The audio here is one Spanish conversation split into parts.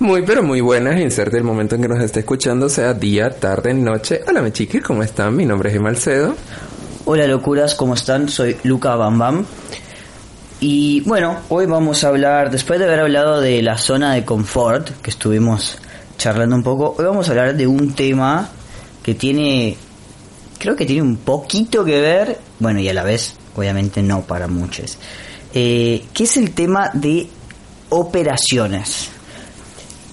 Muy, pero muy buenas. Inserte el momento en que nos esté escuchando, sea día, tarde, noche. Hola, mi chiquis, ¿cómo están? Mi nombre es Emalcedo. Hola, locuras, ¿cómo están? Soy Luca Bam Bam. Y bueno, hoy vamos a hablar, después de haber hablado de la zona de confort, que estuvimos charlando un poco, hoy vamos a hablar de un tema que tiene, creo que tiene un poquito que ver, bueno, y a la vez, obviamente no para muchos, eh, que es el tema de operaciones.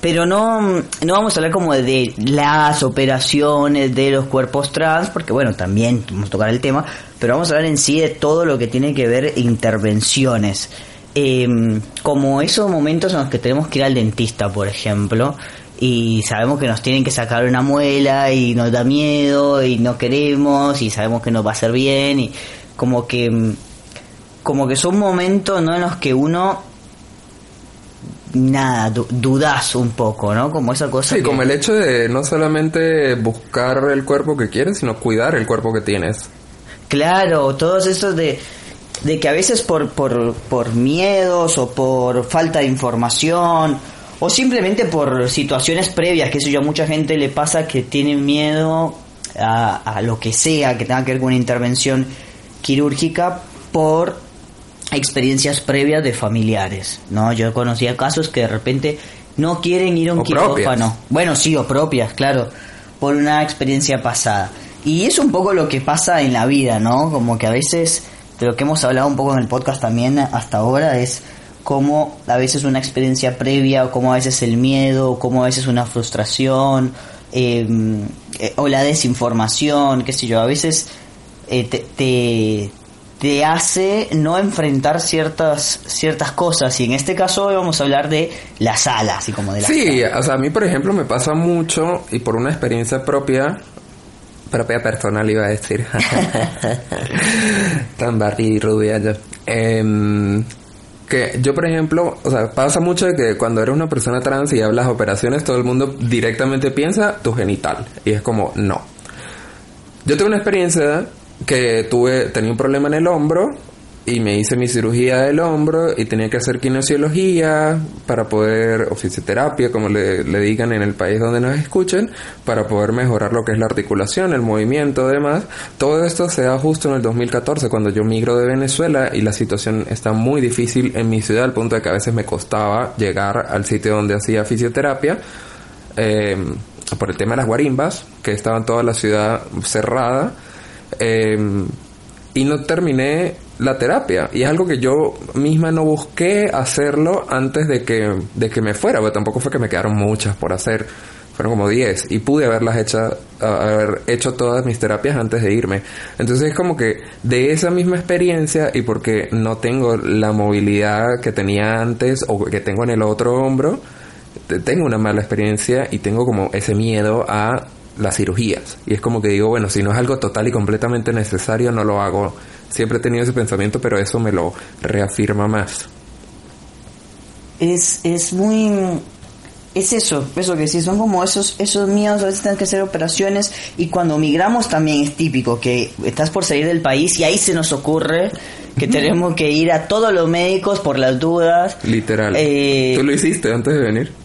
Pero no, no vamos a hablar como de las operaciones de los cuerpos trans, porque bueno, también vamos a tocar el tema, pero vamos a hablar en sí de todo lo que tiene que ver intervenciones. Em, como esos momentos en los que tenemos que ir al dentista, por ejemplo, y sabemos que nos tienen que sacar una muela y nos da miedo y no queremos y sabemos que nos va a hacer bien y como que como que son momentos ¿no? en los que uno nada, dudas un poco, ¿no? Como esa cosa. Sí, como el hecho de no solamente buscar el cuerpo que quieres, sino cuidar el cuerpo que tienes. Claro, todos estos de, de que a veces por, por, por miedos o por falta de información o simplemente por situaciones previas, que eso yo a mucha gente le pasa que tiene miedo a, a lo que sea que tenga que ver con una intervención quirúrgica por experiencias previas de familiares, ¿no? Yo conocía casos que de repente no quieren ir a un quirófano. Bueno, sí, o propias, claro, por una experiencia pasada. Y es un poco lo que pasa en la vida, ¿no? Como que a veces, de lo que hemos hablado un poco en el podcast también hasta ahora, es como a veces una experiencia previa, o como a veces el miedo, o como a veces una frustración, em, eh, o la desinformación, qué sé yo, a veces eh, te te hace no enfrentar ciertas ciertas cosas. Y en este caso hoy vamos a hablar de las alas y como de sí o sea a mí por ejemplo me pasa mucho y por una experiencia propia propia personal iba a decir. Tan barri y rubia yo. Em, que yo por ejemplo o sea pasa mucho de que cuando eres una persona trans y hablas operaciones todo el mundo directamente piensa tu genital y es como no. Yo tengo una experiencia que tuve, tenía un problema en el hombro y me hice mi cirugía del hombro y tenía que hacer kinesiología para poder, o fisioterapia, como le, digan en el país donde nos escuchen, para poder mejorar lo que es la articulación, el movimiento, demás. Todo esto se da justo en el 2014, cuando yo migro de Venezuela y la situación está muy difícil en mi ciudad, al punto de que a veces me costaba llegar al sitio donde hacía fisioterapia. Eh, por el tema de las guarimbas, que estaban toda la ciudad cerrada Em, y no terminé la terapia. Y es algo que yo misma no busqué hacerlo antes de que, de que me fuera, porque tampoco fue que me quedaron muchas por hacer. Fueron como 10 y pude haberlas hecho, haber hecho todas mis terapias antes de irme. Entonces es como que de esa misma experiencia y porque no tengo la movilidad que tenía antes o que tengo en el otro hombro, tengo una mala experiencia y tengo como ese miedo a las cirugías. Y es como que digo, bueno, si no es algo total y completamente necesario, no lo hago. Siempre he tenido ese pensamiento, pero eso me lo reafirma más. Es, es muy... Es eso, eso que sí, son como esos, esos miedos, a veces tienes que hacer operaciones y cuando migramos también es típico que estás por salir del país y ahí se nos ocurre que tenemos que ir a todos los médicos por las dudas. Literal. Eh, ¿Tú lo hiciste antes de venir?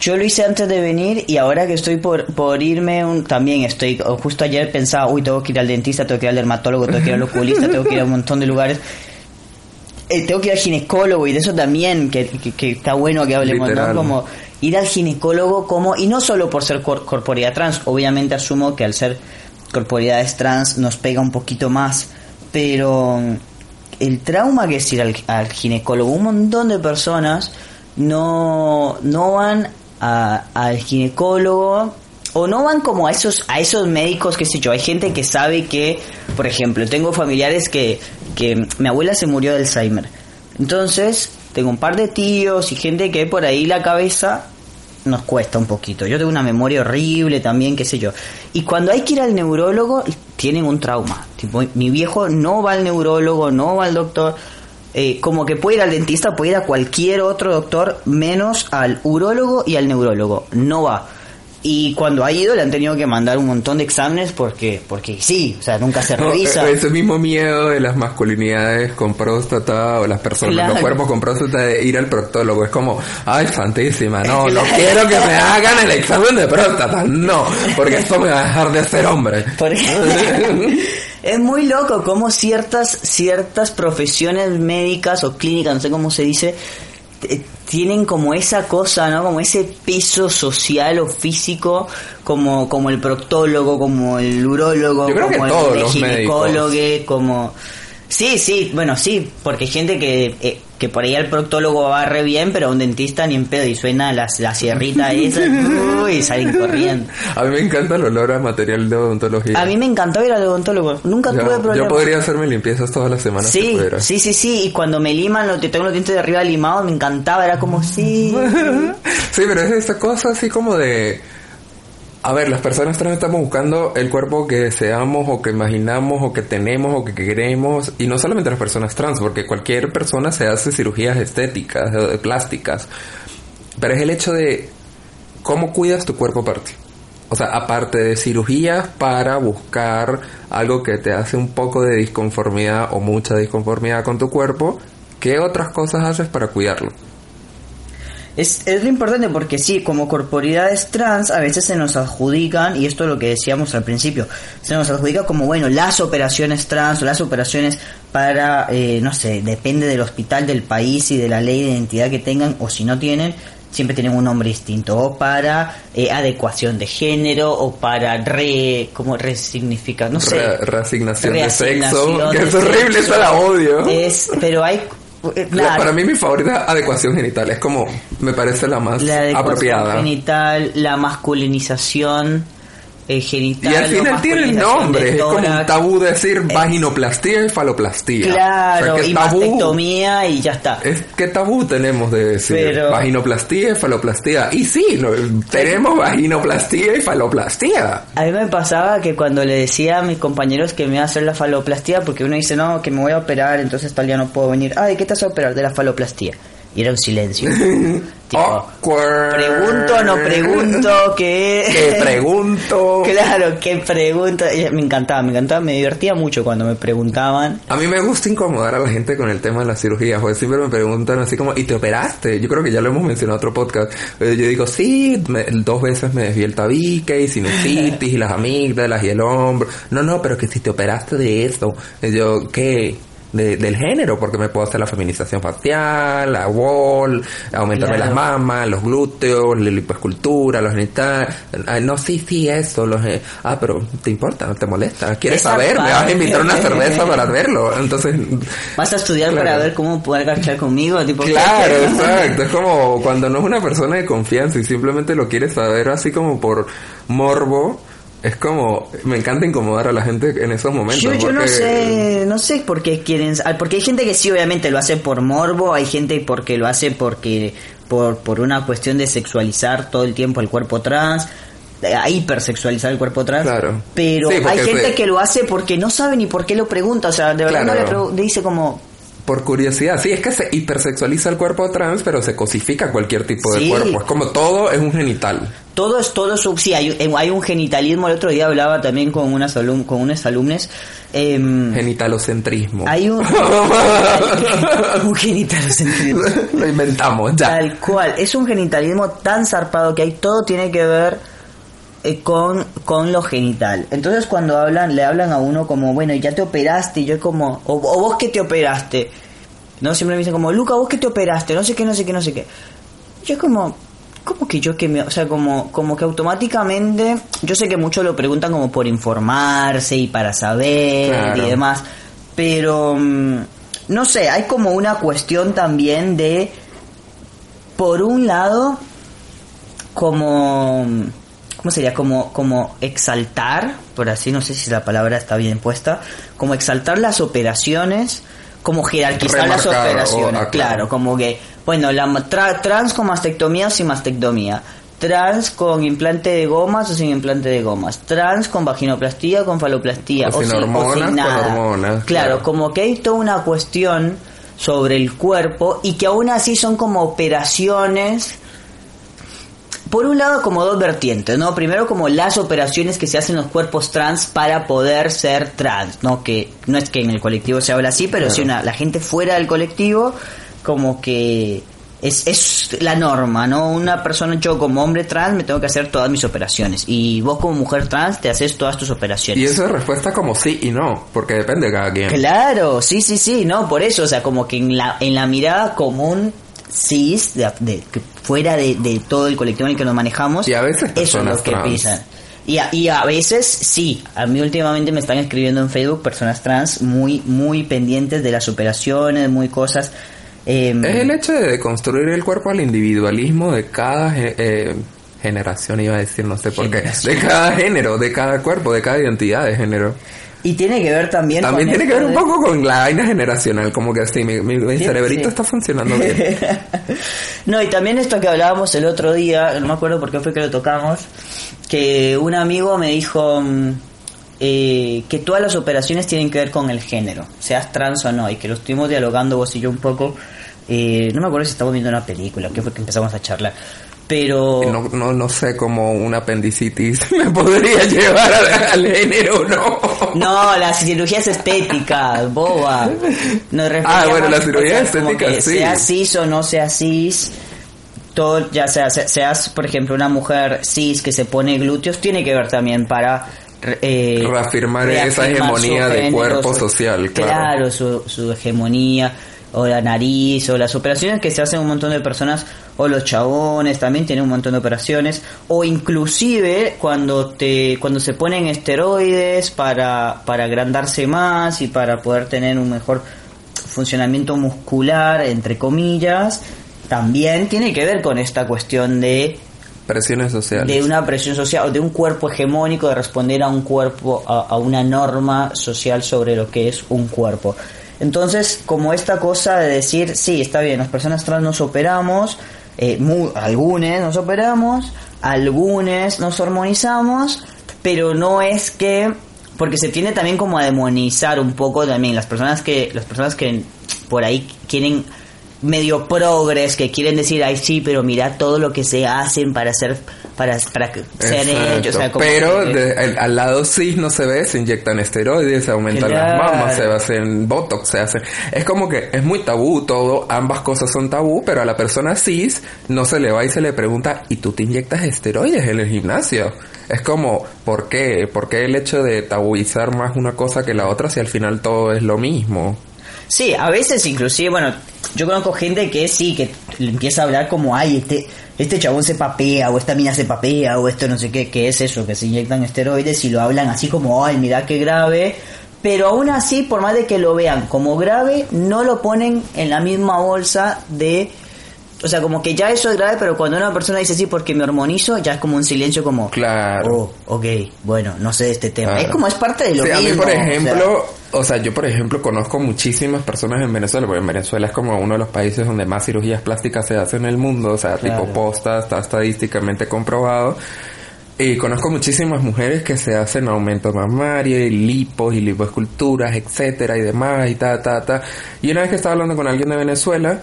Yo lo hice antes de venir y ahora que estoy por, por irme, un, también estoy, justo ayer pensaba, uy, tengo que ir al dentista, tengo que ir al dermatólogo, tengo que ir al oculista, tengo que ir a un montón de lugares. Eh, tengo que ir al ginecólogo y de eso también, que, que, está bueno que hablemos, ¿no? Como ir al ginecólogo como, y no solo por ser cor corporidad trans, obviamente asumo que al ser corporidades trans nos pega un poquito más, pero el trauma que es ir al, al ginecólogo, un montón de personas no, no van al ginecólogo o no van como a esos a esos médicos qué sé yo hay gente que sabe que por ejemplo tengo familiares que que mi abuela se murió de Alzheimer. Entonces tengo un par de tíos y gente que por ahí la cabeza nos cuesta un poquito. Yo tengo una memoria horrible también qué sé yo. Y cuando hay que ir al neurólogo tienen un trauma. Tipo mi viejo no va al neurólogo no va al doctor eh, como que puede ir al dentista, puede ir a cualquier otro doctor, menos al urólogo y al neurólogo. No va. Y cuando ha ido le han tenido que mandar un montón de exámenes porque porque sí, o sea, nunca se revisa. ese mismo miedo de las masculinidades con próstata o las personas, los cuerpos con próstata de ir al proctólogo. Es como, ay, santísima, no, no quiero que me hagan el examen de próstata, no, porque esto me va a dejar de ser hombre. es muy loco cómo ciertas, ciertas profesiones médicas o clínicas, no sé cómo se dice, tienen como esa cosa, ¿no? Como ese peso social o físico, como, como el proctólogo, como el urólogo, como el, ginecólogo, como... Sí, sí, bueno, sí, porque hay gente que, eh, que por ahí el proctólogo va re bien, pero a un dentista ni en pedo y suena la, la sierrita esa y salen corriendo. A mí me encanta el olor a material de odontología. A mí me encantó ir al odontólogo, nunca tuve problemas. Yo podría hacerme limpiezas todas las semanas. Sí, sí, sí, sí, y cuando me liman, lo, tengo los dientes de arriba limados, me encantaba, era como, sí. sí, pero es esta cosa así como de a ver, las personas trans estamos buscando el cuerpo que deseamos o que imaginamos o que tenemos o que queremos y no solamente las personas trans, porque cualquier persona se hace cirugías estéticas, plásticas, pero es el hecho de cómo cuidas tu cuerpo aparte. O sea, aparte de cirugías para buscar algo que te hace un poco de disconformidad o mucha disconformidad con tu cuerpo, ¿qué otras cosas haces para cuidarlo? Es, es lo importante porque sí, como corporidades trans a veces se nos adjudican, y esto es lo que decíamos al principio, se nos adjudica como, bueno, las operaciones trans o las operaciones para, eh, no sé, depende del hospital, del país y de la ley de identidad que tengan, o si no tienen, siempre tienen un nombre distinto, o para eh, adecuación de género, o para re, como resignificar, no sé. reasignación, de sexo, que es horrible, eso la odio. Es, pero hay eh, para mí mi favorita adecuación genital es como me parece la más la apropiada. Genital, la masculinización eh, genital. Y al final tiene nombre, es como un tabú decir vaginoplastía y faloplastía. Claro, y mastectomía y ya está. Es que tabú tenemos de decir vaginoplastía y faloplastía. Y sí, tenemos vaginoplastía y faloplastía. A mí me pasaba que cuando le decía a mis compañeros que me iba a hacer la faloplastía, porque uno dice, no, que me voy a operar, entonces tal día no puedo venir. Ay, ¿qué te vas a operar? De la faloplastía. Y era un silencio. Pregunto, o no pregunto, ¿qué? ¿Qué pregunto? claro, ¿qué pregunto? Me encantaba, me encantaba, me divertía mucho cuando me preguntaban. A mí me gusta incomodar a la gente con el tema de la cirugía, porque siempre me preguntan así como, ¿y te operaste? Yo creo que ya lo hemos mencionado en otro podcast. Eh, yo digo, sí, dos veces me desvié el tabique y sinusitis y las amígdalas y el hombro. No, no, pero que si te operaste de eso. Yo, ¿qué? Del género, porque me puedo hacer la feminización facial, la wall, aumentarme las mamas, los glúteos, la lipoescultura, los genitales. no, sí, sí, eso. Los, ah, pero ¿te importa? ¿Te molesta? ¿Quieres saber? Me vas a invitar una cerveza para verlo. Entonces. Vas a estudiar para ver cómo poder garchar conmigo. Tipo, claro, exacto. Es como cuando no es una persona de confianza y simplemente lo quieres saber así como por morbo es como me encanta incomodar a la gente en esos momentos yo, yo no sé no sé por qué quieren porque hay gente que sí obviamente lo hace por morbo hay gente porque lo hace porque por por una cuestión de sexualizar todo el tiempo el cuerpo trans a hipersexualizar el cuerpo trans claro. pero hay gente que lo hace porque no sabe ni por qué lo pregunta o sea de verdad no le dice como por curiosidad, sí, es que se hipersexualiza el cuerpo trans, pero se cosifica cualquier tipo de cuerpo. Es como todo es un genital. Todo es, todo sí, hay, eh, hay un genitalismo. El otro día hablaba también con unas, alum, con unos alumnos. Em, Genitalocentrismo. Hay un, un genitalocentrismo. Lo inventamos, ya. Tal cual. Es un genitalismo tan zarpado que hay todo tiene que ver eh, con, con lo genital. Entonces cuando hablan, le hablan a uno como, bueno, ya te operaste, y yo como, o, vos que te operaste. No, siempre me dicen como, Luca, vos que te operaste, no sé qué, no sé qué, no sé qué. Yo como, ¿cómo que yo que me, o sea, como, como que automáticamente, yo sé que muchos lo preguntan como por informarse y para saber y demás, pero, mm, no sé, hay como una cuestión también de, por un lado, como ¿cómo sería? Como, como exaltar, por así, no sé si la palabra está bien puesta, como exaltar las operaciones, como jerarquizar las operaciones, claro. como que, bueno, la trans con mastectomía o sin mastectomía, trans con implante de gomas o sin implante de gomas, trans con vaginoplastía o con faloplastía, o, sin, hormonas, nada. claro, como que hay toda una cuestión sobre el cuerpo y que aún así son como operaciones por un lado como dos vertientes, ¿no? Primero como las operaciones que se hacen en los cuerpos trans para poder ser trans, ¿no? Que no es que en el colectivo se habla así, pero sí una, la gente fuera del colectivo como que es, es la norma, ¿no? Una persona, yo como hombre trans me tengo que hacer todas mis operaciones y vos como mujer trans te haces todas tus operaciones. Y eso es respuesta como sí y no, porque depende de cada quien. Claro, sí, sí, sí, no, por eso, o sea, como que en la, en la mirada común cis, de, fuera de, de todo el colectivo en el que nos manejamos, Y a veces eso es lo que trans. piensan. Y a, y a veces sí, a mí últimamente me están escribiendo en Facebook personas trans muy, muy pendientes de las operaciones, muy cosas. em, Es el hecho de construir el cuerpo al individualismo de cada eh, generación, iba a decir, no sé por qué. De cada género, de cada cuerpo, de cada identidad de género. Y tiene que ver también También con tiene que ver un de- poco con la vaina generacional, como que sí, mi, mi- mi Sí, cerebrito sí. está funcionando bien. no, y también esto que hablábamos el otro día, no me acuerdo por qué fue que lo tocamos, que un amigo me dijo mm, eh, que todas las operaciones tienen que ver con el género, seas trans o no, y que lo estuvimos dialogando vos y yo un poco. eh, no me acuerdo si estábamos viendo una película, que fue que empezamos a charlar. Pero... No, no, no sé cómo una apendicitis me podría llevar al género, no. No, la cirugía es estética, boba. Nos Ah, bueno, la cirugía como estética, sí. Sea cis o no sea cis, todo, ya sea, se- seas, por ejemplo, una mujer cis que se pone glúteos, tiene que ver también para... eh, Reafirmar esa hegemonía de género, cuerpo su- social, claro. Claro, su, su hegemonía, o la nariz, o las operaciones que se hacen un montón de personas, o los chabones también tienen un montón de operaciones, o inclusive cuando te cuando se ponen esteroides para, para agrandarse más y para poder tener un mejor funcionamiento muscular, entre comillas, también tiene que ver con esta cuestión de Presiones sociales. de una presión social o de un cuerpo hegemónico de responder a un cuerpo a, a una norma social sobre lo que es un cuerpo entonces como esta cosa de decir sí está bien las personas trans nos operamos eh, algunas nos operamos algunas nos hormonizamos pero no es que porque se tiende también como a demonizar un poco también las personas que las personas que por ahí quieren medio progres que quieren decir ay sí pero mira todo lo que se hacen para ser para para que- ser Exacto. ellos o sea, como Pero que- de- el- al lado cis no se ve, se inyectan esteroides, se aumentan Claro. las mamas, se hacen botox, se hacen... Es como que es muy tabú todo, ambas cosas son tabú, pero a la persona cis no se le va y se le pregunta, ¿y tú te inyectas esteroides en el gimnasio? Es como, ¿por qué? ¿Por qué el hecho de tabuizar más una cosa que la otra si al final todo es lo mismo? Sí, a veces inclusive, bueno, yo conozco gente que sí, que empieza a hablar como, ay, este, este chabón se papea, o esta mina se papea, o esto no sé qué, que es eso, que se inyectan esteroides y lo hablan así como, ay, mira qué grave. Pero aún así, por más de que lo vean como grave, no lo ponen en la misma bolsa de... O sea, como que ya eso es grave, pero cuando una persona dice sí porque me hormonizo, ya es como un silencio como... Claro. Oh, ok, bueno, no sé de este tema. Claro. Es como es parte de lo Sí, a mismo. mí, por o sea, ejemplo, o sea, yo, por ejemplo, conozco muchísimas personas en Venezuela, porque en Venezuela es como uno de los países donde más cirugías plásticas se hacen en el mundo, o sea, Claro. tipo posta, está estadísticamente comprobado. Y conozco muchísimas mujeres que se hacen aumento mamario y lipos y lipoesculturas, etcétera y demás y ta, ta, ta. Y una vez que estaba hablando con alguien de Venezuela,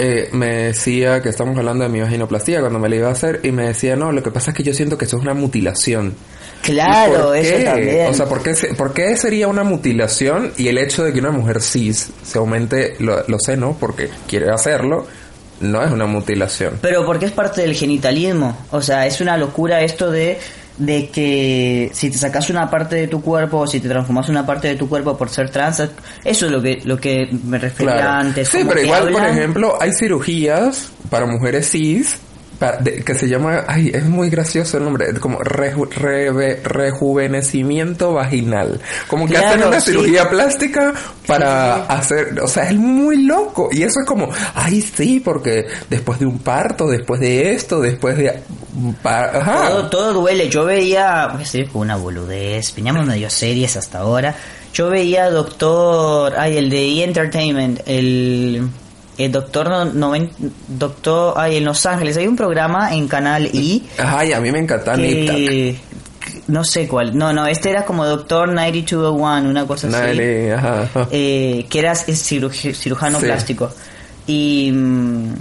eh, me decía que estamos hablando de mi vaginoplastía cuando me la iba a hacer y me decía, no, lo que pasa es que yo siento que eso es una mutilación. Claro, ¿Y por eso qué? también. O sea, ¿por qué, por qué sería una mutilación y el hecho de que una mujer cis se aumente lo- los senos porque quiere hacerlo no es una mutilación? Pero porque es parte del genitalismo. O sea, es una locura esto de, de que si te sacas una parte de tu cuerpo o si te transformas una parte de tu cuerpo por ser trans, eso es lo que, lo que me refería Claro. antes. Sí, pero igual, por ejemplo, hay cirugías para mujeres cis de- que se llama, ay, es muy gracioso el nombre, como reju- reve- rejuvenecimiento vaginal. Como que Claro, hacen una sí. cirugía plástica para Sí, sí. hacer, o sea, es muy loco. Y eso es como, ay, sí, porque después de un parto, después de esto, después de... ajá. Todo, todo duele. Yo veía, voy a seguir con una boludez, veníamos medio series hasta ahora. Yo veía Doctor, ay, el de E! Entertainment, el, el Doctor, no, noven- Doctor, ay, en Los Ángeles. Hay un programa en Canal I Ay, a mí me encanta Nip Tuck. que, no sé cuál, no, no, este era como Doctor 9201, una cosa así. Ajá, ajá. eh, que era ciruj- cirujano Sí. plástico. Y, mm,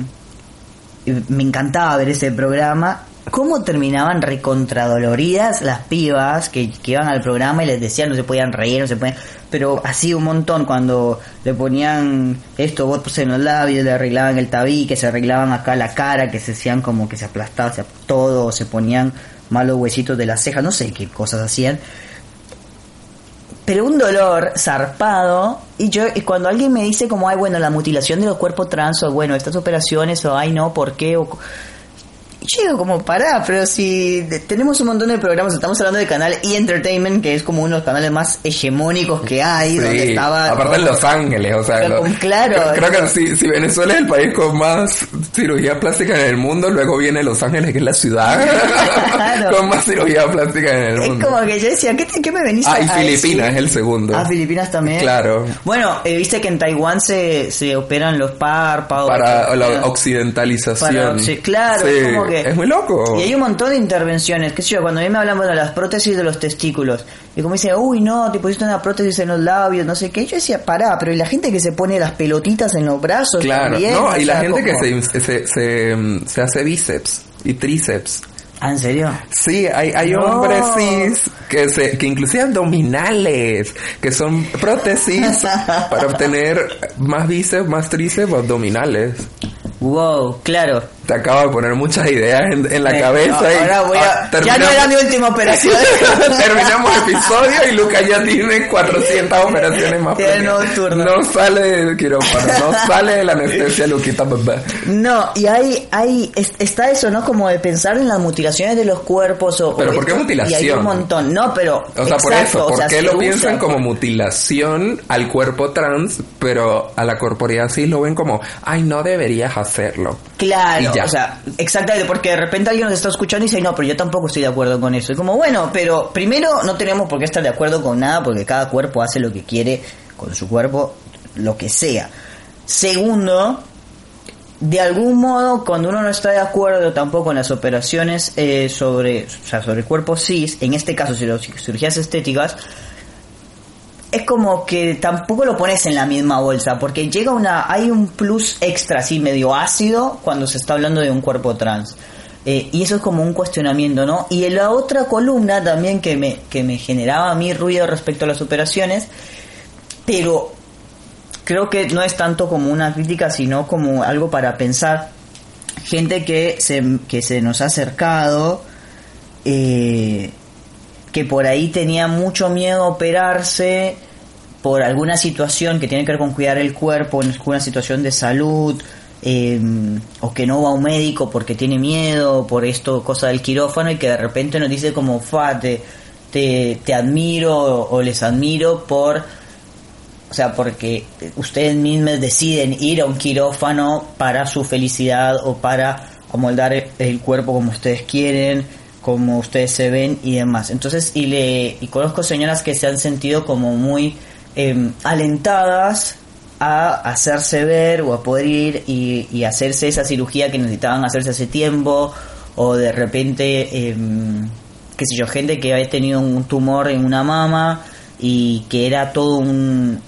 y me encantaba ver ese programa. Cómo terminaban recontradoloridas las pibas que, iban al programa y les decían no se podían reír, no se podían... Pero así un montón cuando le ponían esto, votos en los labios, le arreglaban el tabique, se arreglaban acá la cara, que se hacían como que se aplastaba todo, se ponían malos huesitos de las cejas, no sé qué cosas hacían. Pero un dolor zarpado y yo y cuando alguien me dice como ay bueno la mutilación de los cuerpos trans o bueno estas operaciones o ay no por qué o digo como pará pero si tenemos un montón de programas estamos hablando de canal E Entertainment que es como uno de los canales más hegemónicos que hay donde Sí, estaba aparte en Los Ángeles, o sea, lo- claro. creo, creo que si, si Venezuela es el país con más cirugía plástica en el mundo, luego viene Los Ángeles, que es la ciudad Claro. con más cirugía plástica en el es mundo. como que yo decía ¿qué, te- qué me venís Ah, y a Filipinas decir? es el segundo. Ah, Filipinas también. Claro. Bueno, eh, viste que en Taiwán se, se operan los párpados. Para la Para- occidentalización. sí, claro, Sí, es como que... es muy loco. Y hay un montón de intervenciones, qué sé yo, cuando a mí me hablan bueno, de las prótesis de los testículos, y como dice, uy, no, te pusiste una prótesis en los labios, no sé qué, yo decía, pará, pero ¿y la gente que se pone las pelotitas en los brazos Claro, también? no, y la gente como- que se, se, se, se hace bíceps y tríceps. Ah, ¿en serio? Sí, hay, hay No. hombres cis que se, que inclusive abdominales, que son prótesis para obtener más bíceps, más tríceps o abdominales. Wow, claro. Te acabo de poner muchas ideas en, en la cabeza y ahora voy a... ah, ya no era mi última operación. Terminamos episodio y Lucas ya tiene 400 operaciones más. No sale del quirófano, no sale de la anestesia, Luquita, bebé. No, y hay, hay, es- está eso, ¿no? Como de pensar en las mutilaciones de los cuerpos o... Pero o ¿por qué esto, mutilación? Y hay un montón, no, pero... O sea, por exacto, eso, o ¿por sea, qué lo usa piensan como por- mutilación al cuerpo trans, pero a la corporeidad sí lo ven como, ay, no deberías hacerlo? Claro, Y ya. o sea, exactamente, porque de repente alguien nos está escuchando y dice, no, pero yo tampoco estoy de acuerdo con eso. Y como, bueno, pero primero no tenemos por qué estar de acuerdo con nada porque cada cuerpo hace lo que quiere con su cuerpo, lo que sea. Segundo, de algún modo, cuando uno no está de acuerdo tampoco en las operaciones eh, sobre, o sea, sobre el cuerpo cis, en este caso, si las cirugías estéticas, es como que tampoco lo pones en la misma bolsa, porque llega una, hay un plus extra así medio ácido cuando se está hablando de un cuerpo trans. Eh, y eso es como un cuestionamiento, ¿no? Y en la otra columna también que me, que me generaba a mí ruido respecto a las operaciones, pero creo que no es tanto como una crítica, sino como algo para pensar. Gente que se, que se nos ha acercado, eh, que por ahí tenía mucho miedo a operarse por alguna situación que tiene que ver con cuidar el cuerpo, en alguna situación de salud, eh, o que no va a un médico porque tiene miedo por esto, cosa del quirófano, y que de repente nos dice como, fa, te, te, te admiro o les admiro por o sea, porque ustedes mismos deciden ir a un quirófano para su felicidad o para amoldar el cuerpo como ustedes quieren, como ustedes se ven y demás. Entonces, y le y conozco señoras que se han sentido como muy eh, alentadas a hacerse ver o a poder ir y, y hacerse esa cirugía que necesitaban hacerse hace tiempo o de repente, eh, qué sé yo, gente que había tenido un tumor en una mama y que era todo un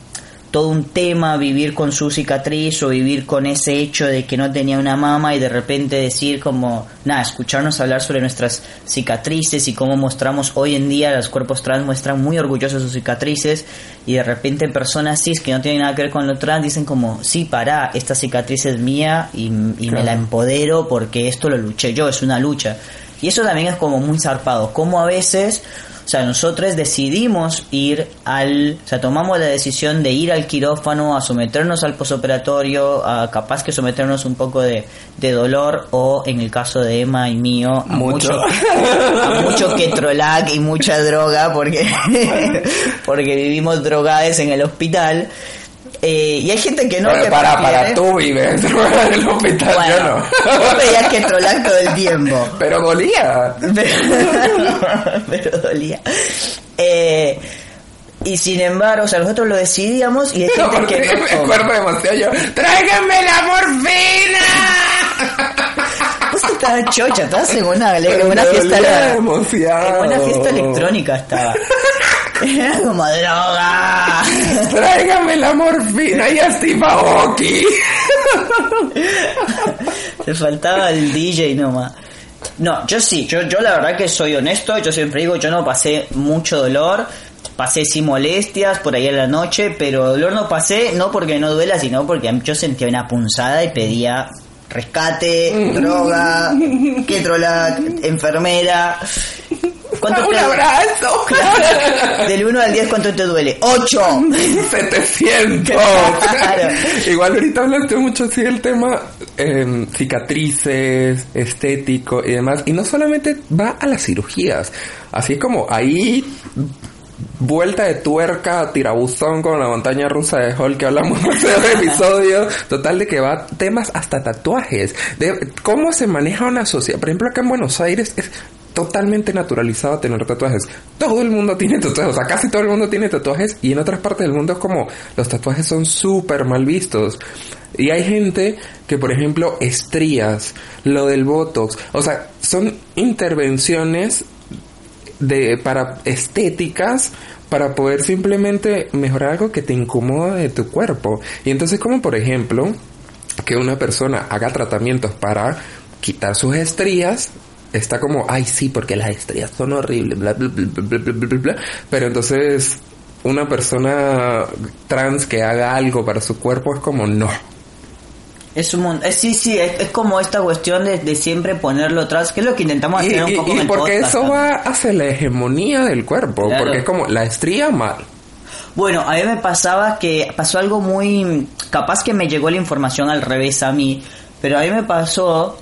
todo un tema vivir con su cicatriz o vivir con ese hecho de que no tenía una mama y de repente decir como, nada, escucharnos hablar sobre nuestras cicatrices y cómo mostramos hoy en día los cuerpos trans muestran muy orgullosos sus cicatrices y de repente personas cis que no tienen nada que ver con lo trans dicen como, sí, para, esta cicatriz es mía y, y me la empodero porque esto lo luché yo, es una lucha. Y eso también es como muy zarpado, como a veces... O sea, nosotros decidimos ir al, o sea, tomamos la decisión de ir al quirófano, a someternos al posoperatorio, a capaz que someternos un poco de, de dolor o en el caso de Emma y mío, a Mucho. mucho, a mucho ketrolac y mucha droga porque, porque vivimos drogades en el hospital. Eh, y hay gente que no para, que para, prefiere- para tú vives en el hospital, Bueno, yo no. vos pedías ketrolac todo el tiempo. Pero dolía. pero, pero dolía. Eh, y sin embargo, o sea, nosotros lo decidíamos y hay gente Porque que no me toma. acuerdo demasiado yo. ¡Tráiganme la morfina! Vos estabas chocha, estabas en una, en Pero una fiesta en una fiesta electrónica estaba. Era como droga. Tráigame la morfina y a Steve Aoki. Te faltaba el DJ nomás. No, yo sí, yo, yo la verdad que soy honesto, yo siempre digo, yo no pasé mucho dolor, pasé sin molestias por ahí en la noche, pero dolor no pasé, no porque no duela, sino porque yo sentía una punzada y pedía rescate, droga, ketrolac, enfermera. ¿Cuánto ¡Un abrazo! Del 1 al 10, ¿cuánto te duele? ¡8! 700. Igual ahorita hablaste mucho así del tema eh, cicatrices, estético y demás. Y no solamente va a las cirugías. Así como ahí vuelta de tuerca, tirabuzón con la montaña rusa de Hall que hablamos en el episodio. Total de que va temas hasta tatuajes. De cómo se maneja una sociedad. Por ejemplo, acá en Buenos Aires es totalmente naturalizado tener tatuajes. Todo el mundo tiene tatuajes, o sea, casi todo el mundo tiene tatuajes y en otras partes del mundo es como los tatuajes son súper mal vistos. Y hay gente que, por ejemplo, estrías, lo del botox, o sea, son intervenciones de para estéticas para poder simplemente mejorar algo que te incomoda de tu cuerpo. Y entonces como por ejemplo que una persona haga tratamientos para quitar sus estrías está como, ay sí, porque las estrías son horribles, bla, bla, bla, bla, Pero entonces una persona trans que haga algo para su cuerpo es como, no. Es un mundo. sí, sí, es, como esta cuestión de, siempre ponerlo atrás, que es lo que intentamos hacer un poco y porque eso va hacia la hegemonía del cuerpo, porque es como la estría mal. Bueno, a mí me pasaba que pasó algo muy... Capaz que me llegó la información al revés a mí, pero a mí me pasó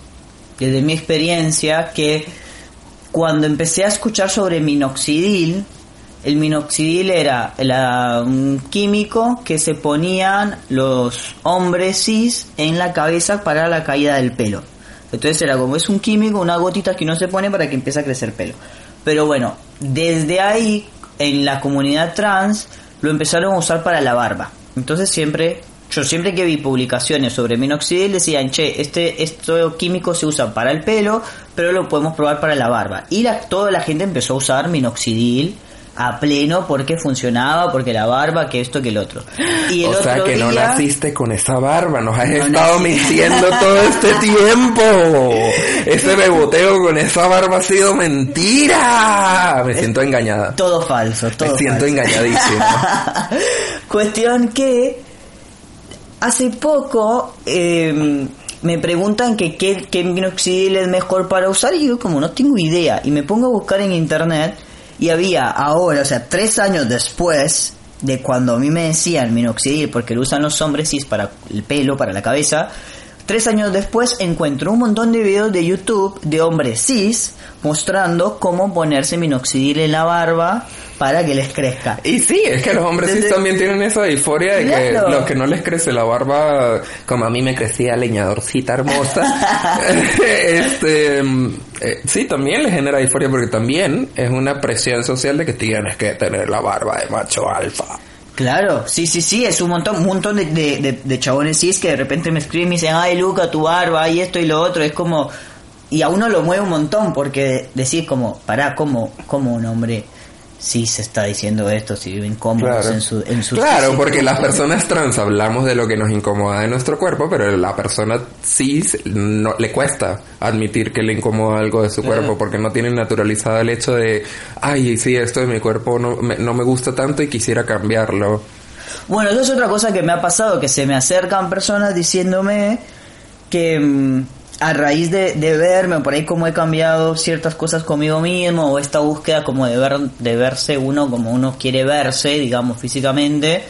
desde mi experiencia, que cuando empecé a escuchar sobre minoxidil, el minoxidil era un químico que se ponían los hombres cis en la cabeza para la caída del pelo. Entonces era como es un químico, una gotita que uno se pone para que empiece a crecer pelo. Pero bueno, desde ahí en la comunidad trans lo empezaron a usar para la barba. Entonces siempre yo siempre que vi publicaciones sobre minoxidil decían, che, este, esto químico se usa para el pelo, pero lo podemos probar para la barba. Y la, toda la gente empezó a usar minoxidil a pleno porque funcionaba, porque la barba, que esto, que el otro. Y el o sea que no naciste con esa barba, nos has estado mintiendo todo este tiempo. Ese beboteo con esa barba ha sido mentira. Me siento engañada. Todo falso, todo Me siento engañadísimo. Cuestión que hace poco em, me preguntan que qué, qué minoxidil es mejor para usar y yo como no tengo idea. Y me pongo a buscar en internet y había ahora, o sea, tres años después de cuando a mí me decían minoxidil porque lo usan los hombres cis para el pelo, para la cabeza, tres años después encuentro un montón de videos de YouTube de hombres cis mostrando cómo ponerse minoxidil en la barba para que les crezca. Y sí, es que los hombres sí también tienen esa euforia de que los que no les crece la barba, como a mí me crecía leñadorcita hermosa, este, eh, sí, también les genera euforia porque también es una presión social de que tienes que tener la barba de macho alfa. Claro, sí, sí, sí, es un montón, un montón de, de, de, chabones cis que de repente me escriben y me dicen, ay, Luca, tu barba, y esto y lo otro, es como, y a uno lo mueve un montón porque decís como, pará, ¿cómo, cómo un hombre si se está diciendo esto, si viven cómodos en su en su Claro, porque las personas trans hablamos de lo que nos incomoda de nuestro cuerpo, pero la persona cis no le cuesta admitir que le incomoda algo de su cuerpo porque no tienen naturalizado el hecho de, ay, sí, esto de mi cuerpo no me, no me gusta tanto y quisiera cambiarlo. Bueno, eso es otra cosa que me ha pasado, que se me acercan personas diciéndome que mm, a raíz de, de, verme o por ahí cómo he cambiado ciertas cosas conmigo mismo o esta búsqueda como de ver de verse uno como uno quiere verse digamos físicamente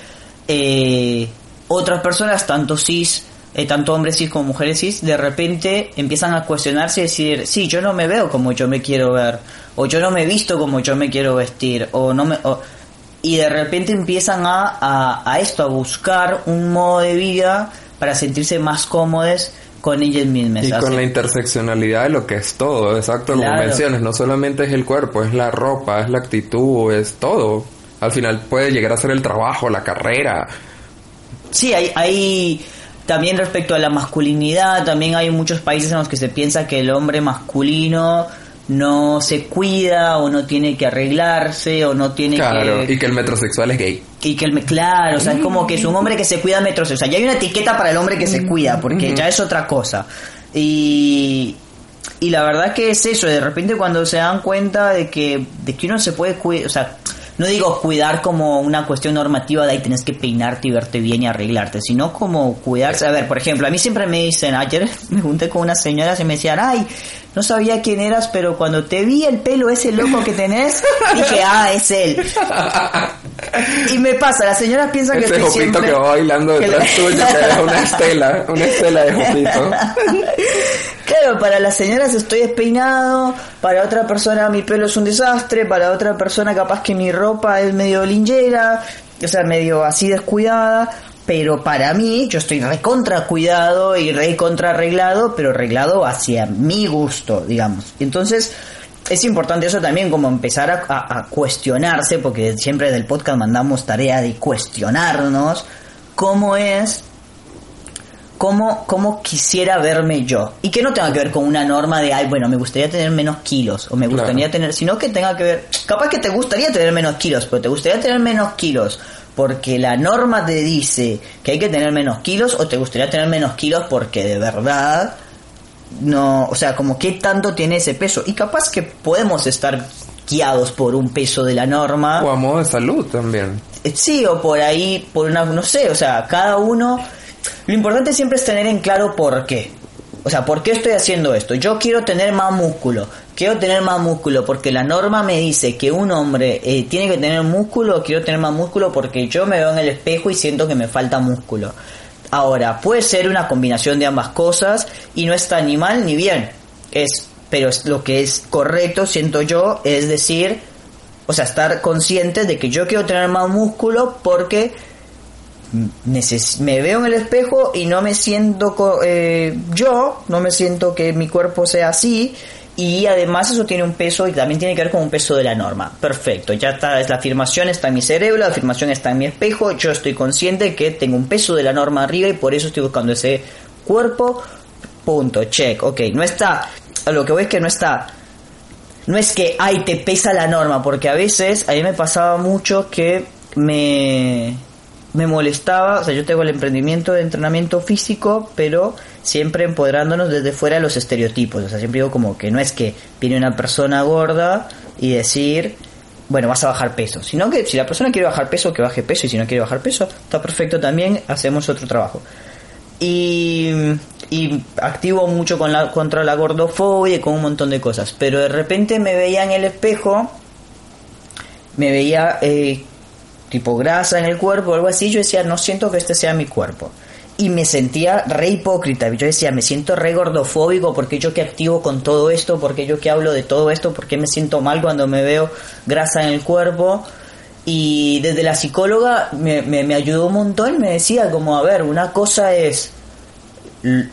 eh, otras personas tanto cis eh, tanto hombres cis como mujeres cis de repente empiezan a cuestionarse y decir sí yo no me veo como yo me quiero ver o yo no me visto como yo me quiero vestir o no me y de repente empiezan a, a, a esto a buscar un modo de vida para sentirse más cómodos con ellos mismos. Y con la interseccionalidad de lo que es todo, exacto, como mencionas, no solamente es el cuerpo, es la ropa, es la actitud, es todo. Al final puede llegar a ser el trabajo, la carrera. Sí, hay, hay también respecto a la masculinidad, también hay muchos países en los que se piensa que el hombre masculino no se cuida o no tiene que arreglarse o no tiene claro, y que el metrosexual es gay. Y que el claro, o sea, es como que es un hombre que se cuida metrosexual. O sea, ya hay una etiqueta para el hombre que se cuida, porque ya es otra cosa. Y y la verdad que es eso, de repente cuando se dan cuenta de que, de que uno se puede cuidar, o sea, no digo cuidar como una cuestión normativa de ahí tenés que peinarte y verte bien y arreglarte, sino como cuidarse. A ver, por ejemplo, a mí siempre me dicen, ayer me junté con unas señoras y me decían, ay, no sabía quién eras, pero cuando te vi el pelo ese loco que tenés, dije, ah, es él. Y me pasa, las señoras piensan que estoy siempre... que va bailando que detrás le- tuyo, que es una estela, una estela de jopito. Claro, para las señoras estoy despeinado, para otra persona mi pelo es un desastre, para otra persona capaz que mi ropa es medio linchera, o sea, medio así descuidada, pero para mí yo estoy recontra cuidado y recontra arreglado, pero arreglado hacia mi gusto, digamos. Entonces, es importante eso también, como empezar a, a- cuestionarse, porque siempre del podcast mandamos tarea de cuestionarnos cómo es cómo, cómo quisiera verme yo. Y que no tenga que ver con una norma de, ay, bueno, me gustaría tener menos kilos, o me Claro. gustaría tener, sino que tenga que ver, capaz que te gustaría tener menos kilos, pero te gustaría tener menos kilos porque la norma te dice que hay que tener menos kilos, o te gustaría tener menos kilos porque de verdad no, o sea, como qué tanto tiene ese peso. Y capaz que podemos estar guiados por un peso de la norma. O a modo de salud también. Eh, Sí, o por ahí, por una, no sé, o sea, cada uno... Lo importante siempre es tener en claro por qué. O sea, ¿por qué estoy haciendo esto? Yo quiero tener más músculo. Quiero tener más músculo porque la norma me dice que un hombre eh, tiene que tener músculo. Quiero tener más músculo porque yo me veo en el espejo y siento que me falta músculo. Ahora, puede ser una combinación de ambas cosas y no está ni mal ni bien. Es, pero es lo que es correcto, siento yo, es decir, o sea, estar consciente de que yo quiero tener más músculo porque me veo en el espejo y no me siento co- eh, yo, no me siento que mi cuerpo sea así y además eso tiene un peso y también tiene que ver con un peso de la norma. Perfecto, ya está, es la afirmación está en mi cerebro, la afirmación está en mi espejo, yo estoy consciente que tengo un peso de la norma arriba y por eso estoy buscando ese cuerpo. Punto, check, ok, no está, lo que voy es que no está no es que, ay, te pesa la norma, porque a veces, a mí me pasaba mucho que me, me molestaba, o sea, yo tengo el emprendimiento de entrenamiento físico, pero siempre empoderándonos desde fuera de los estereotipos, o sea, siempre digo como que no es que viene una persona gorda y decir, bueno, vas a bajar peso, sino que si la persona quiere bajar peso, que baje peso, y si no quiere bajar peso, está perfecto también, hacemos otro trabajo y, y activo mucho con la, contra la gordofobia y con un montón de cosas. Pero de repente me veía en el espejo, me veía eh, tipo grasa en el cuerpo o algo así. Yo decía, no siento que este sea mi cuerpo. Y me sentía re hipócrita. Yo decía, me siento re gordofóbico porque yo que activo con todo esto, porque yo que hablo de todo esto, porque me siento mal cuando me veo grasa en el cuerpo. Y desde la psicóloga me, me, ayudó un montón, me decía como, a ver, una cosa es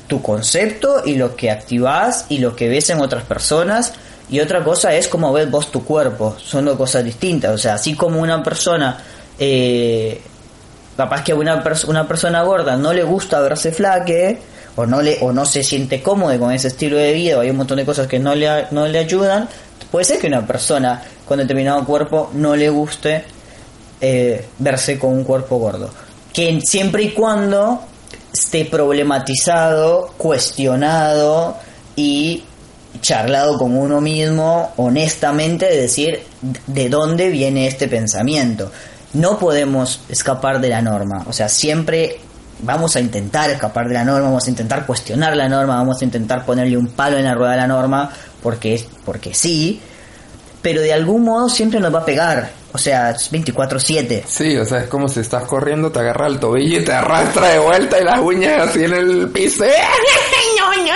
tu concepto y lo que activas y lo que ves en otras personas y otra cosa es cómo ves vos tu cuerpo, son dos cosas distintas, o sea, así como una persona, eh, capaz que a una, una persona gorda no le gusta verse flaque o no, le, o no se siente cómodo con ese estilo de vida o hay un montón de cosas que no le, no le ayudan, puede ser que una persona con determinado cuerpo no le guste eh, verse con un cuerpo gordo. Que siempre y cuando esté problematizado, cuestionado y charlado con uno mismo honestamente de decir de dónde viene este pensamiento. No podemos escapar de la norma, o sea, siempre vamos a intentar escapar de la norma, vamos a intentar cuestionar la norma, vamos a intentar ponerle un palo en la rueda de la norma porque porque sí, pero de algún modo siempre nos va a pegar. O sea, es 24-7. Sí, o sea, es como si estás corriendo, te agarra el tobillo y te arrastra de vuelta y las uñas así en el piso.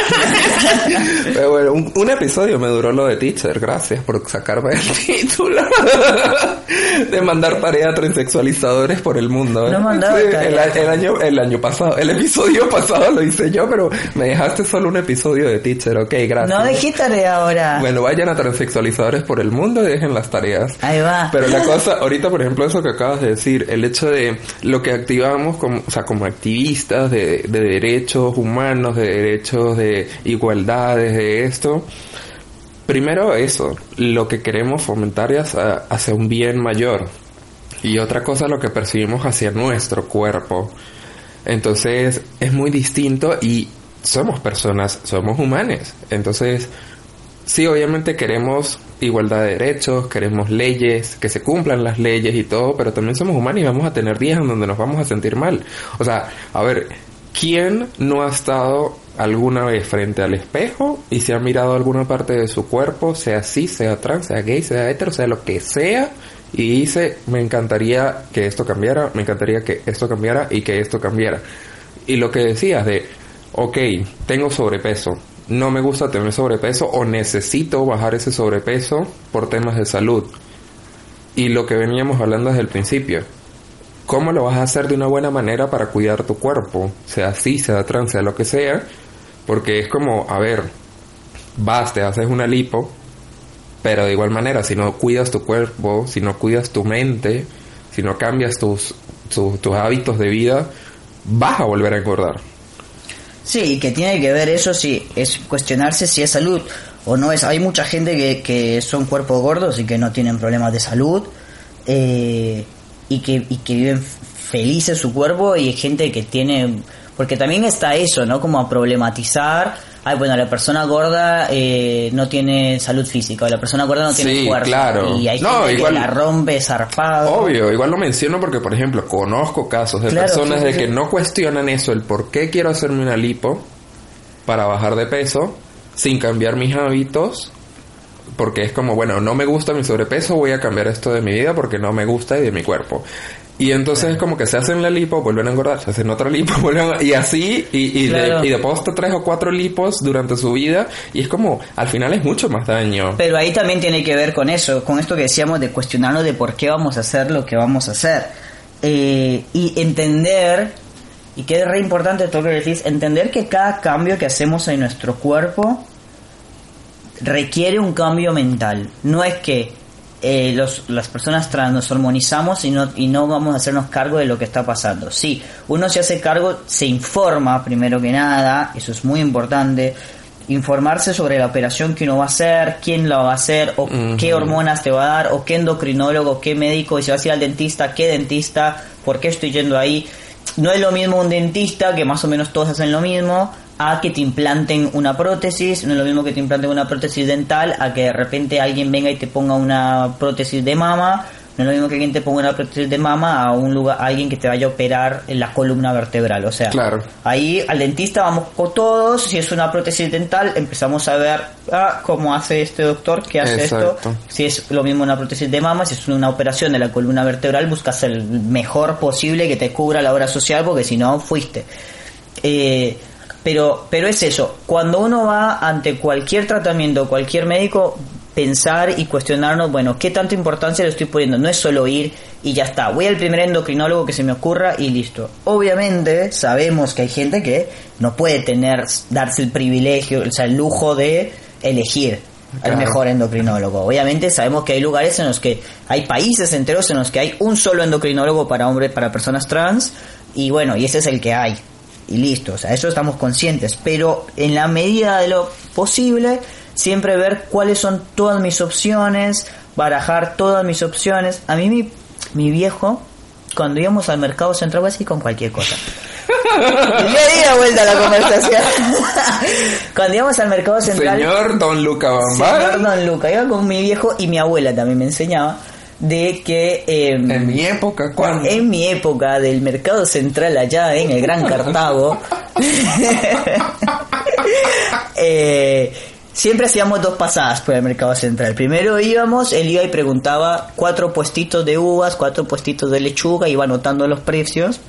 Pero bueno, un, un episodio me duró lo de teacher, gracias por sacarme el título. de mandar tarea a transexualizadores por el mundo. ¿eh? No mandaba Sí, el, el año, el año pasado, el episodio pasado lo hice yo, pero me dejaste solo un episodio de teacher, ok, gracias. No dejé tarea ahora. Bueno, vayan a transexualizadores por el mundo y dejen las tareas. Ahí va. Pero la cosa, ahorita por ejemplo eso que acabas de decir, el hecho de lo que activamos como, activistas de, de derechos humanos, de derechos de igualdades, de esto, primero eso, lo que queremos fomentar es hacia un bien mayor. Y otra cosa lo que percibimos hacia nuestro cuerpo. Entonces es muy distinto y somos personas, somos humanes. Entonces sí, obviamente queremos igualdad de derechos, queremos leyes, que se cumplan las leyes y todo, pero también somos humanos y vamos a tener días en donde nos vamos a sentir mal. O sea, a ver, ¿quién no ha estado alguna vez frente al espejo y se ha mirado alguna parte de su cuerpo, sea cis, sea trans, sea gay, sea hetero, sea lo que sea, y dice, me encantaría que esto cambiara, me encantaría que esto cambiara y que esto cambiara? Y lo que decías de, ok, tengo sobrepeso, no me gusta tener sobrepeso o necesito bajar ese sobrepeso por temas de salud. Y lo que veníamos hablando desde el principio, ¿cómo lo vas a hacer de una buena manera para cuidar tu cuerpo? Sea así, sea trans, sea lo que sea. Porque es como, a ver, vas, te haces una lipo, pero de igual manera, si no cuidas tu cuerpo, si no cuidas tu mente, si no cambias tus, tus, tus hábitos de vida, vas a volver a engordar. Sí, que tiene que ver eso, sí, es cuestionarse si es salud o no es. Hay mucha gente que, que son cuerpos gordos y que no tienen problemas de salud eh, y, que, y que viven felices su cuerpo y hay gente que tiene... Porque también está eso, ¿no? Como a problematizar ay, bueno, la persona gorda eh, no tiene salud física, o la persona gorda no tiene Sí, fuerza. claro. Y hay No, gente igual- que la rompe zarpado. Obvio, igual lo menciono porque, por ejemplo, conozco casos de Claro, personas sí, sí, de que no cuestionan eso, el por qué quiero hacerme una lipo para bajar de peso sin cambiar mis hábitos, porque es como, bueno, no me gusta mi sobrepeso, voy a cambiar esto de mi vida porque no me gusta y de mi cuerpo. Y entonces es como que se hacen la lipo, vuelven a engordar, se hacen otra lipo, vuelven a- y así, y, y, Claro. de, y de posta tres o cuatro lipos durante su vida, y es como, al final es mucho más daño. Pero ahí también tiene que ver con eso, con esto que decíamos de cuestionarnos de por qué vamos a hacer lo que vamos a hacer. Eh, y entender, y que es re importante todo lo que decís, entender que cada cambio que hacemos en nuestro cuerpo requiere un cambio mental. No es que eh, los, las personas trans nos hormonizamos y no, y no vamos a hacernos cargo de lo que está pasando. Sí, uno se hace cargo, se informa primero que nada, eso es muy importante. Informarse sobre la operación que uno va a hacer, quién la va a hacer, o qué hormonas te va a dar, o qué endocrinólogo, qué médico, y si vas a ir al dentista, qué dentista, por qué estoy yendo ahí. No es lo mismo un dentista, que más o menos todos hacen lo mismo, a que te implanten una prótesis, no es lo mismo que te implanten una prótesis dental, a que de repente alguien venga y te ponga una prótesis de mama, no es lo mismo que alguien te ponga una prótesis de mama a un lugar, a alguien que te vaya a operar en la columna vertebral, o sea, Claro. ahí al dentista vamos con todos, si es una prótesis dental empezamos a ver ah, cómo hace este doctor, qué hace Exacto. esto, si es lo mismo una prótesis de mama, si es una operación de la columna vertebral, buscas el mejor posible que te cubra la obra social, porque si no, fuiste. Eh, pero, pero es eso, cuando uno va ante cualquier tratamiento, cualquier médico, pensar y cuestionarnos, bueno, ¿qué tanta importancia le estoy poniendo? No es solo ir y ya está, voy al primer endocrinólogo que se me ocurra y listo. Obviamente sabemos que hay gente que no puede tener, darse el privilegio, o sea, el lujo de elegir al Claro. mejor endocrinólogo. Obviamente sabemos que hay lugares en los que hay países enteros en los que hay un solo endocrinólogo para hombres, para personas trans y bueno, y ese es el que hay. Y listo, o sea, eso estamos conscientes, pero en la medida de lo posible siempre ver cuáles son todas mis opciones, barajar todas mis opciones. A mí mi, mi viejo cuando íbamos al mercado central así con cualquier cosa. Le di la vuelta a la conversación. Cuando íbamos al mercado central, Señor Don Luca Señor Don Luca, iba con mi viejo y mi abuela también me enseñaba de que eh, en mi época, cuando en mi época del mercado central allá en el Gran Cartago, eh, siempre hacíamos dos pasadas por el mercado central. Primero íbamos, él iba y preguntaba cuatro puestitos de uvas, cuatro puestitos de lechuga, iba anotando los precios.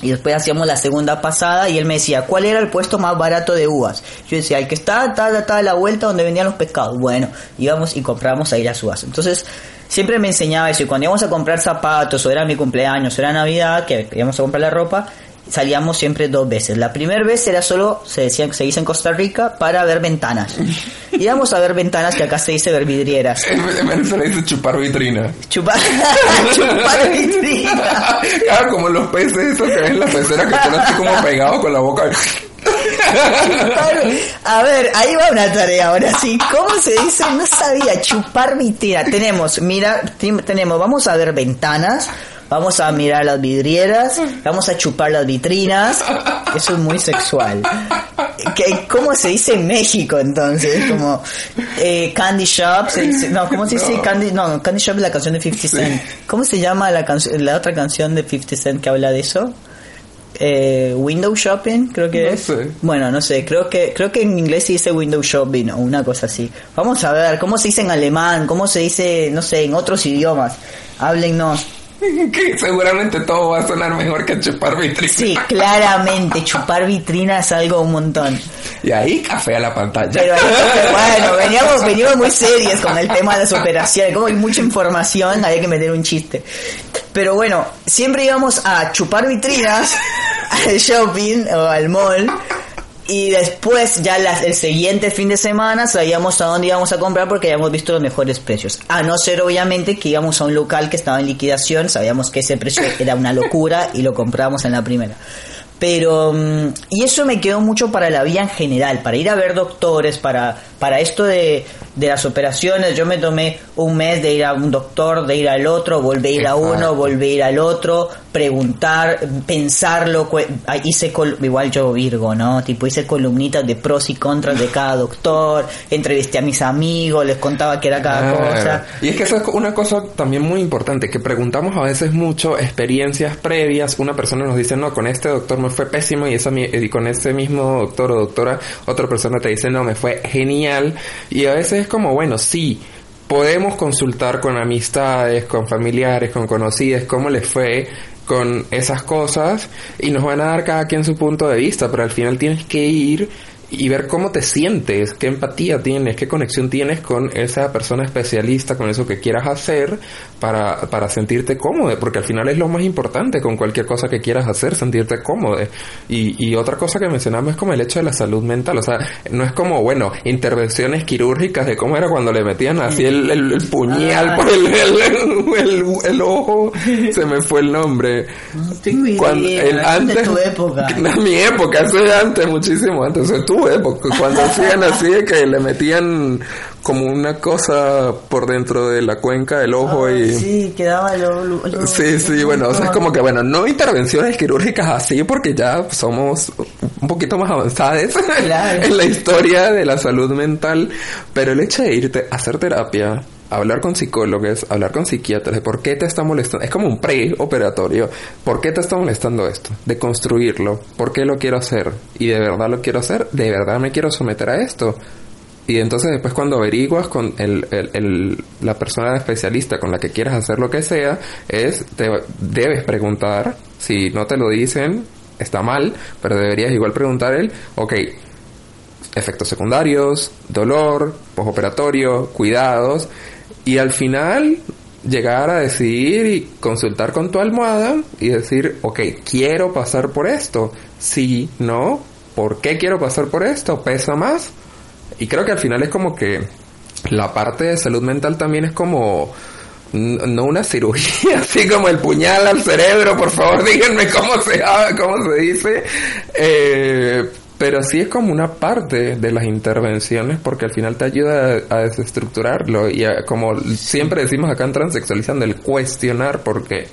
Y después hacíamos la segunda pasada y él me decía, ¿cuál era el puesto más barato de uvas? Yo decía, el que está, está, está a la vuelta donde vendían los pescados. Bueno, íbamos y comprábamos ahí las uvas. Entonces, siempre me enseñaba eso. Y cuando íbamos a comprar zapatos, o era mi cumpleaños, o era Navidad, que íbamos a comprar la ropa, salíamos siempre dos veces. La primera vez era solo, se decía, se dice en Costa Rica, para ver ventanas. Íbamos a ver ventanas, que acá se dice ver vidrieras. en en Venezuela dice chupar vitrina. Chupar, chupar vitrina. Claro, como los peces esos que ven en la pecera que están así como pegados con la boca. A ver, ahí va una tarea ahora sí. ¿Cómo se dice? No sabía. Chupar vitrina. Tenemos, mira, tenemos, vamos a ver ventanas. Vamos a mirar las vidrieras, vamos a chupar las vitrinas. Eso es muy sexual. ¿qué- ¿Cómo se dice en México entonces? Como eh, Candy Shop, se dice, no, ¿cómo se dice No. Candy? No, Candy Shop es la canción de 50 Cent. ¿Cómo se llama la la otra canción de 50 Cent que habla de eso? Eh, window shopping, creo que No es. sé. Bueno, no sé, creo que creo que en inglés se dice window shopping o una cosa así. Vamos a ver cómo se dice en alemán, cómo se dice, no sé, en otros idiomas. Háblennos. que seguramente todo va a sonar mejor que chupar vitrina. Sí, claramente, chupar vitrina es algo un montón. Y ahí café a la pantalla. Pero bueno, veníamos, veníamos muy serios con el tema de las operaciones. Como hay mucha información, había que meter un chiste. Pero bueno, siempre íbamos a chupar vitrinas al shopping o al mall. Y después, ya las- el siguiente fin de semana, sabíamos a dónde íbamos a comprar porque habíamos visto los mejores precios. A no ser, obviamente, que íbamos a un local que estaba en liquidación, sabíamos que ese precio era una locura y lo compramos en la primera. Pero, mm, y eso me quedó mucho para la vida en general, para ir a ver doctores, para, para esto de, de las operaciones. Yo me tomé un mes de ir a un doctor, de ir al otro, volver a ir a uno, volver a ir al otro, preguntar, pensarlo. ah, Hice, col- igual yo Virgo, ¿no? Tipo, hice columnitas de pros y contras de cada doctor, entrevisté a mis amigos, les contaba qué era cada cosa. Y es que eso es una cosa también muy importante, que preguntamos a veces mucho experiencias previas. Una persona nos dice, no, con este doctor me fue pésimo y, esa, mi- y con ese mismo doctor o doctora, otra persona te dice, no, me fue genial. Y a veces es como, bueno, sí. Podemos consultar con amistades, con familiares, con conocidos, cómo les fue con esas cosas y nos van a dar cada quien su punto de vista, pero al final tienes que ir y ver cómo te sientes, qué empatía tienes, qué conexión tienes con esa persona especialista, con eso que quieras hacer para, para sentirte cómodo, porque al final es lo más importante con cualquier cosa que quieras hacer, sentirte cómodo. Y, y otra cosa que mencionamos es como el hecho de la salud mental, o sea, no es como, bueno, intervenciones quirúrgicas de cómo era cuando le metían así el, el- el puñal Ah. por el, el, ojo, se me fue el nombre. No tengo idea, Cuando- el es antes, de tu época. No, mi época, eso es antes, muchísimo antes, eso es tu época, cuando hacían así que le metían como una cosa por dentro de la cuenca del ojo Ah, y... Sí, quedaba lo- lo- Sí, sí, bueno, o sea, es como que, bueno, no intervenciones quirúrgicas así porque ya somos un poquito más avanzadas Claro. en la historia de la salud mental, pero el hecho de irte a hacer terapia, hablar con psicólogos, hablar con psiquiatras, de por qué te está molestando, es como un preoperatorio, ¿por qué te está molestando esto? De construirlo, ¿por qué lo quiero hacer? ¿Y de verdad lo quiero hacer? ¿De verdad me quiero someter a esto? Y entonces después cuando averiguas con el, el- el- la persona especialista con la que quieras hacer lo que sea, es, te debes preguntar, si no te lo dicen, está mal, pero deberías igual preguntar él, ok, efectos secundarios, dolor, postoperatorio, cuidados, y al final llegar a decidir y consultar con tu almohada y decir, ok, quiero pasar por esto, sí, no, ¿por qué quiero pasar por esto? ¿Pesa más? Y creo que al final es como que la parte de salud mental también es como no una cirugía, así como el puñal al cerebro, por favor díganme cómo se cómo se dice. Eh, pero sí es como una parte de las intervenciones porque al final te ayuda a, a desestructurarlo y a- como siempre decimos acá en Transexualizando, el cuestionar por qué.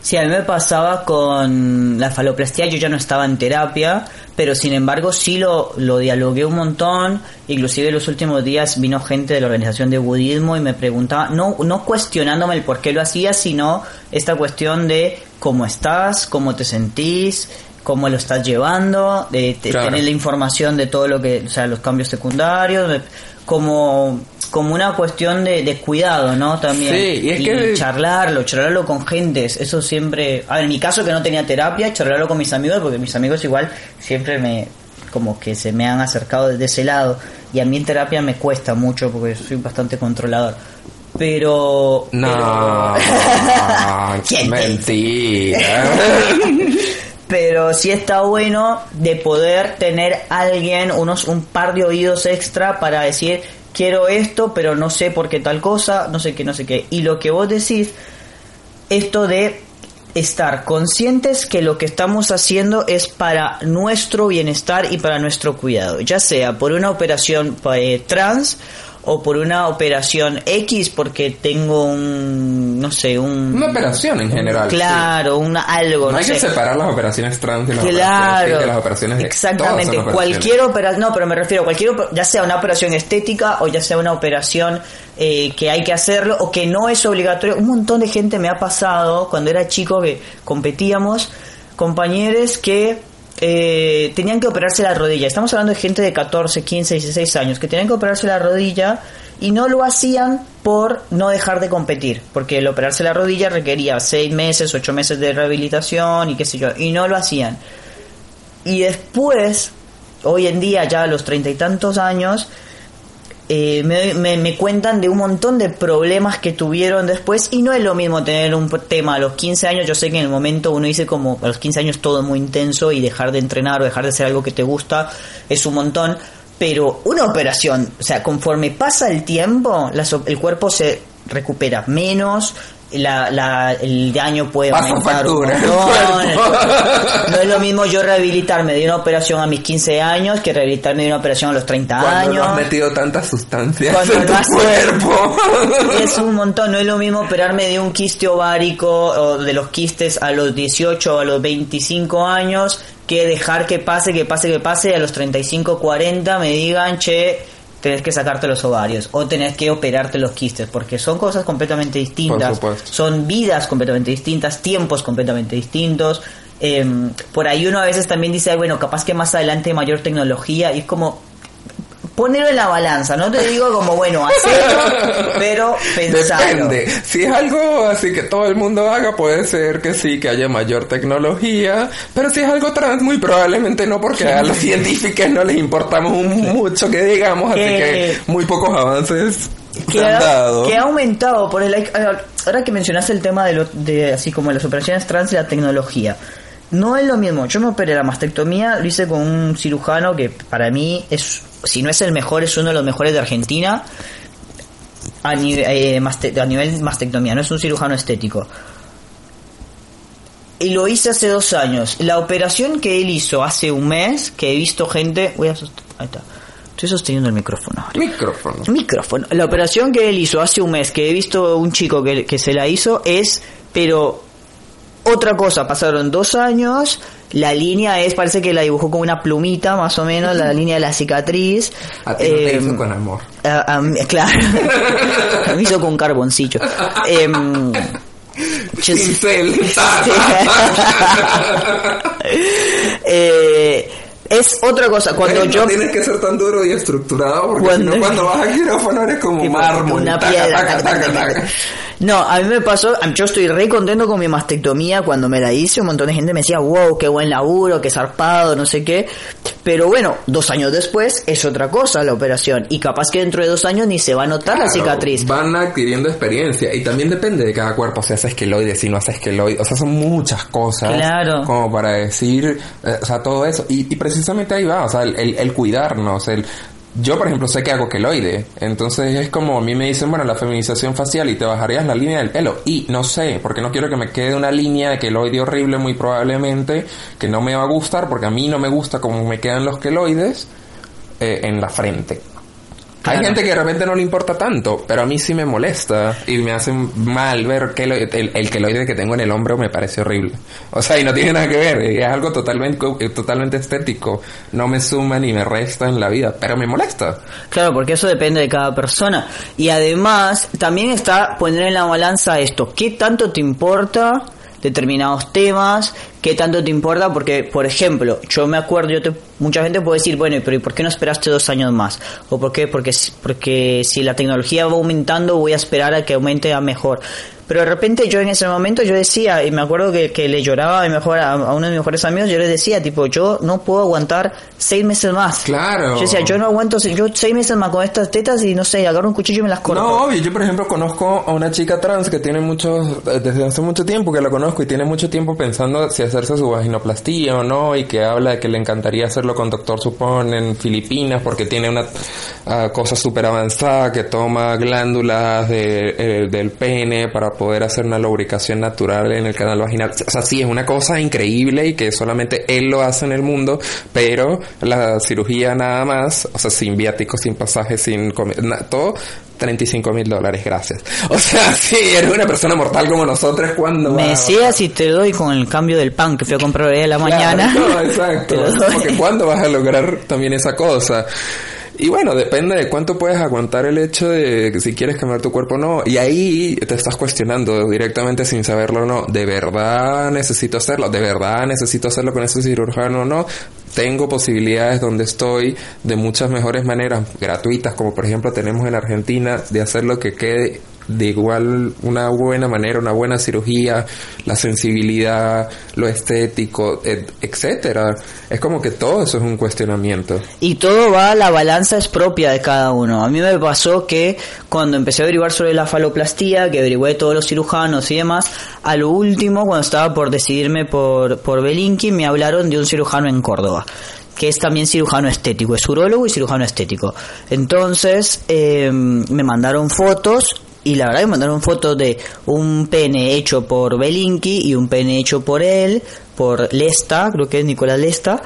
Sí, a mí me pasaba con la faloplastia, yo ya no estaba en terapia, pero sin embargo sí lo, lo dialogué un montón, inclusive los últimos días vino gente de la organización de budismo y me preguntaba, no, no cuestionándome el por qué lo hacía, sino esta cuestión de cómo estás, cómo te sentís, cómo lo estás llevando, de, de Claro. tener la información de todo lo que, o sea, los cambios secundarios, de- como, como una cuestión de, de cuidado, ¿no? También. Sí, y es que- charlarlo, charlarlo con gentes, eso siempre... A ver, en mi caso que no tenía terapia, charlarlo con mis amigos, porque mis amigos igual siempre me... como que se me han acercado desde ese lado, y a mí en terapia me cuesta mucho porque soy bastante controlador. Pero... No, ¿Quién te mentira. pero sí está bueno de poder tener alguien, unos un par de oídos extra para decir quiero esto, pero no sé por qué tal cosa, no sé qué, no sé qué. Y lo que vos decís, esto de estar conscientes que lo que estamos haciendo es para nuestro bienestar y para nuestro cuidado, ya sea por una operación eh, trans o por una operación X porque tengo un, no sé, un... Una operación en general. Claro, una algo. No, hay sé. que separar las operaciones trans de las Claro, operaciones, de las operaciones exactamente. Cualquier operación, no, pero me refiero a cualquier, ya sea una operación estética o ya sea una operación eh, que hay que hacerlo o que no es obligatorio. Un montón de gente me ha pasado cuando era chico que competíamos, compañeros que eh, tenían que operarse la rodilla. Estamos hablando de gente de 14, 15, 16 años que tenían que operarse la rodilla y no lo hacían por no dejar de competir, porque el operarse la rodilla requería 6 meses, 8 meses de rehabilitación y qué sé yo, y no lo hacían. Y después, hoy en día, ya a los treinta y tantos años, eh, me, me- cuentan de un montón de problemas que tuvieron después y no es lo mismo tener un tema a los 15 años, yo sé que en el momento uno dice como a los 15 años todo muy intenso y dejar de entrenar o dejar de hacer algo que te gusta es un montón, pero una operación, o sea, conforme pasa el tiempo, las el cuerpo se recupera menos, la, la- el daño puede Pasa aumentar un factura montón. cuerpo. No es lo mismo yo rehabilitarme de una operación a mis 15 años que rehabilitarme de una operación a los 30 Cuando no años. has metido tantas sustancias Cuando en no tu has- cuerpo. Es un montón, no es lo mismo operarme de un quiste ovárico o de los quistes a los 18 o a los 25 años que dejar que pase, que pase, que pase y a los 35, 40 me digan, che, tenés que sacarte los ovarios o tenés que operarte los quistes, porque son cosas completamente distintas, son vidas completamente distintas, tiempos completamente distintos. Em, por ahí uno a veces también dice, "Ay, bueno, capaz que más adelante hay mayor tecnología y es como ponerlo en la balanza, no te digo como, bueno, hacerlo, pero pensarlo. Depende. Si es algo así que todo el mundo haga, puede ser que sí, que haya mayor tecnología. Pero si es algo trans, muy probablemente no, porque a los científicos no les importamos un- mucho que digamos, así Que- que muy pocos avances que ha, que ha aumentado por el ahora que mencionaste el tema de, lo, de así como las operaciones trans y la tecnología no es lo mismo yo me operé la mastectomía lo hice con un cirujano que para mí es si no es el mejor es uno de los mejores de Argentina a, nive- eh, maste- a nivel mastectomía no es un cirujano estético. Y lo hice hace dos años. La operación que él hizo hace un mes que he visto gente voy a ahí está. Estoy sosteniendo el micrófono ahora. Micrófono. micrófono. La operación que él hizo hace un mes, que he visto un chico que, que se la hizo, es, pero otra cosa, pasaron dos años, la línea es, parece que la dibujó con una plumita, más o menos, la línea de la cicatriz. A ti no te Em, hizo con amor. a- a mí- claro, mí hizo con carboncillo. Em, yo- Pincel. Eh, es otra cosa, cuando no yo... tienes que ser tan duro y estructurado porque Cuando- si no, cuando vas a quirófano eres como Tipo, mármol. una Taca, piedra. taca, taca, taca. No, a mí me pasó, yo estoy re contento con mi mastectomía cuando me la hice, un montón de gente me decía, wow, qué buen laburo, qué zarpado, no sé qué. Pero bueno, dos años después es otra cosa la operación y capaz que dentro de dos años ni se va a notar la Claro, cicatriz. Van adquiriendo experiencia y también depende de cada cuerpo, si hace esqueloide, si no hace esqueloide, o sea, son muchas cosas Claro. como para decir, eh, o sea, todo eso. Y, y precisamente ahí va, o sea, el, el- el cuidarnos, el... Yo, por ejemplo, sé que hago queloide, entonces es como a mí me dicen, bueno, la feminización facial y te bajarías la línea del pelo. Y no sé, porque no quiero que me quede una línea de queloide horrible muy probablemente, que no me va a gustar, porque a mí no me gusta cómo me quedan los queloides eh, en la frente. Hay gente que de repente no le importa tanto, pero a mí sí me molesta y me hace mal ver que lo- el, el queloide que tengo en el hombro me parece horrible. O sea, y no tiene nada que ver, es algo totalmente, totalmente estético. No me suma ni me resta en la vida, pero me molesta. Claro, porque eso depende de cada persona. Y además, también está poner en la balanza esto. ¿Qué tanto te importa determinados temas? ¿Qué tanto te importa? Porque, por ejemplo, yo me acuerdo, yo te, mucha gente puede decir, bueno, pero ¿y por qué no esperaste dos años más? ¿O por qué? Porque, porque si la tecnología va aumentando, voy a esperar a que aumente a mejor. Pero de repente yo en ese momento yo decía, y me acuerdo que, que le lloraba a, mi mejor, a, uno de mis mejores amigos, yo le decía, tipo, yo no puedo aguantar seis meses más. Claro. Yo decía, yo no aguanto, yo seis meses más con estas tetas y no sé, agarro un cuchillo y me las corto. No, obvio, yo por ejemplo conozco a una chica trans que tiene mucho, desde hace mucho tiempo que la conozco y tiene mucho tiempo pensando si hacerse su vaginoplastía o no, y que habla de que le encantaría hacerlo con doctor Supón en Filipinas porque tiene una ah, cosa súper avanzada que toma glándulas de, eh, del pene para poder hacer una lubricación natural en el canal vaginal. O sea, sí, es una cosa increíble y que solamente él lo hace en el mundo, pero la cirugía nada más, o sea, sin viáticos, sin pasajes, sin comida, todo 35 mil dólares, gracias. O sea, sí, eres una persona mortal como nosotros cuando... Me decías si te doy con el cambio del pan que fui a comprar hoy a la mañana. No, exacto. Porque cuándo vas a lograr también esa cosa. Y bueno, depende de cuánto puedes aguantar el hecho de si quieres cambiar tu cuerpo o no. Y ahí te estás cuestionando directamente sin saberlo o no. ¿De verdad necesito hacerlo? ¿De verdad necesito hacerlo con ese cirujano o no? Tengo posibilidades donde estoy de muchas mejores maneras gratuitas, como por ejemplo tenemos en Argentina, de hacerlo que quede de igual una buena manera, una buena cirugía, la sensibilidad, lo estético, etcétera. Es como que todo eso es un cuestionamiento. Y todo va, la balanza es propia de cada uno. A mí me pasó que cuando empecé a averiguar sobre la faloplastía, que averigué todos los cirujanos y demás, a lo último, cuando estaba por decidirme por, por Belinki, me hablaron de un cirujano en Córdoba que es también cirujano estético, es urólogo y cirujano estético. Entonces eh, me mandaron fotos y la verdad que mandaron fotos de un pene hecho por Belinki y un pene hecho por él, por Lesta, creo que es Nicolás Lesta,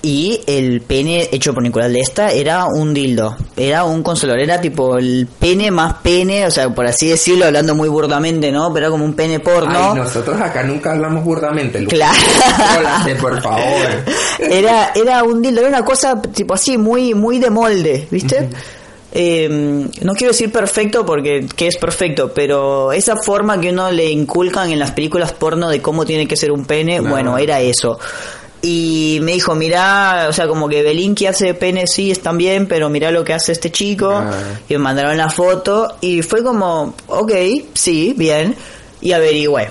y el pene hecho por Nicolás Lesta era un dildo, era un consolador, era tipo el pene más pene, o sea, por así decirlo, hablando muy burdamente, ¿no? Pero era como un pene porno. Ay, nosotros acá nunca hablamos burdamente, Claro. por favor. Era, era un dildo, era una cosa tipo así, muy, muy de molde, ¿viste? Eh, no quiero decir perfecto porque que es perfecto, pero esa forma que uno le inculcan en las películas porno de cómo tiene que ser un pene, bueno, era eso. Y me dijo, mira, o sea, como que Belinki hace pene, sí, están bien, pero mira lo que hace este chico. Y me mandaron la foto y fue como, ok, sí, bien. Y averigüé.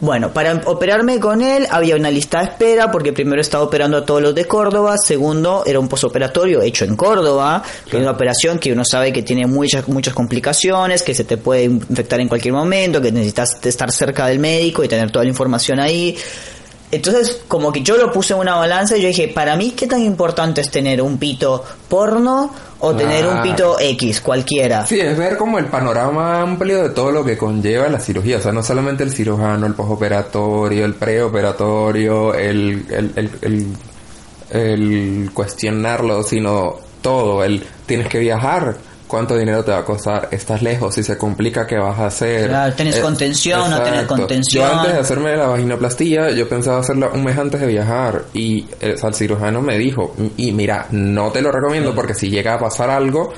Bueno, para operarme con él había una lista de espera porque primero estaba operando a todos los de Córdoba, segundo era un posoperatorio hecho en Córdoba, que es una operación que uno sabe que tiene muchas muchas complicaciones, que se te puede infectar en cualquier momento, que necesitas estar cerca del médico y tener toda la información ahí. Entonces, como que yo lo puse en una balanza y yo dije, para mí, ¿qué tan importante es tener un pito porno o tener un pito X, cualquiera? Sí, es ver como el panorama amplio de todo lo que conlleva la cirugía. O sea, no solamente el cirujano, el postoperatorio, el preoperatorio, el, el, el, el, el cuestionarlo, sino todo. El tienes que viajar cuánto dinero te va a costar, estás lejos, si se complica, ¿qué vas a hacer? Claro, ¿tienes Eh, contención o tienes contención? Yo antes de hacerme la vaginoplastía, yo pensaba hacerla un mes antes de viajar y el, o sea, el cirujano me dijo, y mira, no te lo recomiendo porque si llega a pasar algo,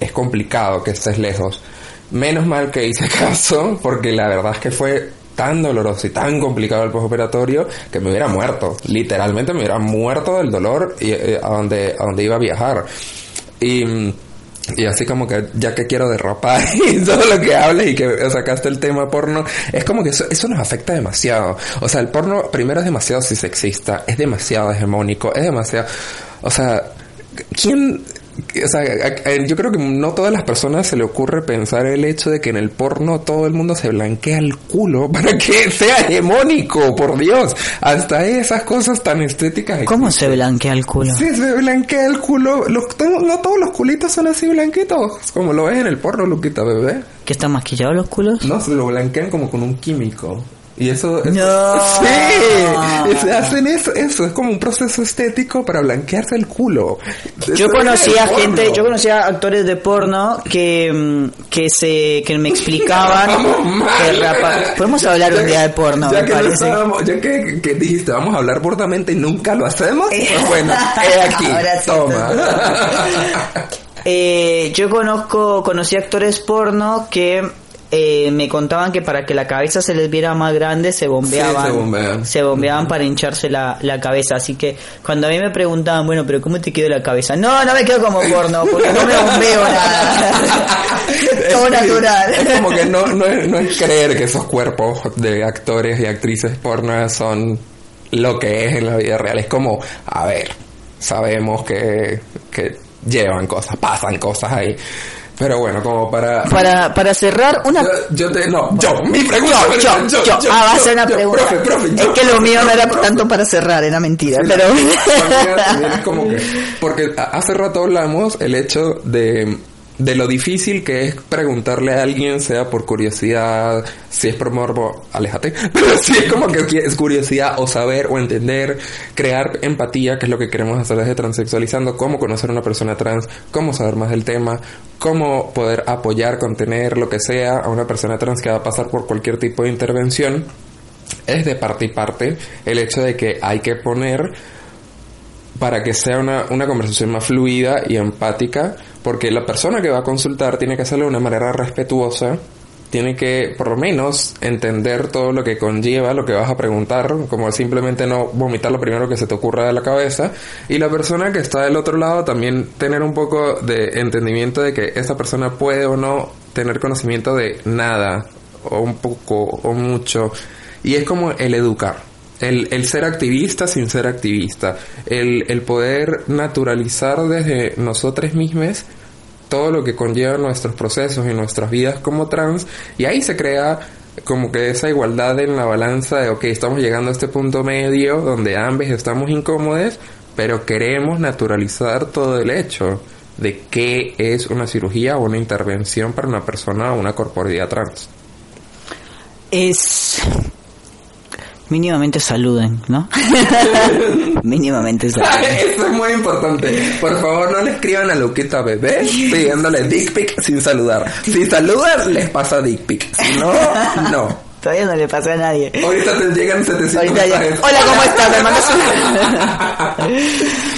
es complicado que estés lejos. Menos mal que hice caso porque la verdad es que fue tan doloroso y tan complicado el postoperatorio que me hubiera muerto. Literalmente me hubiera muerto del dolor y, eh, a, donde, a donde iba a viajar. Y... y así como que ya que quiero derrapar y todo lo que hables y que sacaste el tema porno, es como que eso, eso nos afecta demasiado. O sea, el porno primero es demasiado si sexista, es demasiado hegemónico, es demasiado... O sea, ¿quién... O sea, a- a- yo creo que no todas las personas se le ocurre pensar el hecho de que en el porno todo el mundo se blanquea el culo para que sea hegemónico, por Dios. Hasta esas cosas tan estéticas. ¿Cómo se blanquea el culo? Sí, se blanquea el culo. Los- no todos los culitos son así blanquitos. Como lo ves en el porno, Luquita, bebé. ¿Que están maquillados los culos? No, se lo blanquean como con un químico. Y eso... eso- No. Sí. Hacen eso. Eso es como un proceso estético para blanquearse el culo. Yo Eso es conocía porno. gente, yo conocía actores de porno que, mm, que se que me explicaban que rapa- podemos hablar un día de porno, ya me que no parece. estábamos- ya que, que dijiste, vamos a hablar burdamente y nunca lo hacemos. Pues bueno, he aquí. Ahora sí, toma. Eh, yo conozco, conocí actores porno que eh, me contaban que para que la cabeza se les viera más grande se bombeaban. Sí, se bombean. se bombeaban para hincharse la, la cabeza. Así que cuando a mí me preguntaban, bueno, pero ¿cómo te quedó la cabeza? No, no me quedo como porno, porque no me bombeo nada. Todo Sí, natural. Es como que no, no, es, no es creer que esos cuerpos de actores y actrices porno son lo que es en la vida real. Es como, a ver, sabemos que, que llevan cosas, pasan cosas ahí. Pero bueno, como para... Para, para cerrar, una... Yo, yo te... No, yo, mi pregunta. Yo, yo, yo, ah, va a ser una yo, pregunta. profe, profe, es yo, que lo mío no era profe. tanto para cerrar, era mentira, Sí, pero... la- también es como que, porque hace rato hablamos el hecho de, de lo difícil que es preguntarle a alguien, sea por curiosidad, si es por morbo, aléjate, pero si es como que es curiosidad o saber o entender, crear empatía, que es lo que queremos hacer desde Transexualizando, cómo conocer a una persona trans, cómo saber más del tema, cómo poder apoyar, contener, lo que sea a una persona trans que va a pasar por cualquier tipo de intervención es de parte y parte el hecho de que hay que poner para que sea una, una conversación más fluida y empática, porque la persona que va a consultar tiene que hacerlo de una manera respetuosa, tiene que por lo menos entender todo lo que conlleva lo que vas a preguntar, como simplemente no vomitar lo primero que se te ocurra de la cabeza, y la persona que está del otro lado también tener un poco de entendimiento de que esa persona puede o no tener conocimiento de nada, o un poco, o mucho, y es como el educar. El, el ser activista sin ser activista. El, el poder naturalizar desde nosotros mismos todo lo que conlleva nuestros procesos y nuestras vidas como trans. Y ahí se crea como que esa igualdad en la balanza de, ok, estamos llegando a este punto medio donde ambos estamos incómodos, pero queremos naturalizar todo el hecho de qué es una cirugía o una intervención para una persona o una corporeidad trans. Es... Mínimamente saluden, ¿no? Mínimamente saluden. Eso es muy importante. Por favor, no le escriban a Luquita Bebé pidiéndole dick pic sin saludar. Si saludan, les pasa dick pic. Si no, no. Todavía no le pasó a nadie. Ahorita te llegan 700 Ahorita ya- mensajes. Hola, ¿cómo estás? Me mandas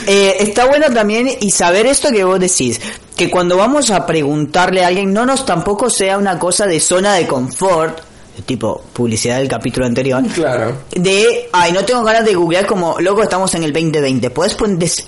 Eh, está bueno también y saber esto que vos decís, que cuando vamos a preguntarle a alguien, no nos tampoco sea una cosa de zona de confort, tipo publicidad del capítulo anterior, Claro. de, ay, no tengo ganas de googlear como, loco, estamos en el 2020. Puedes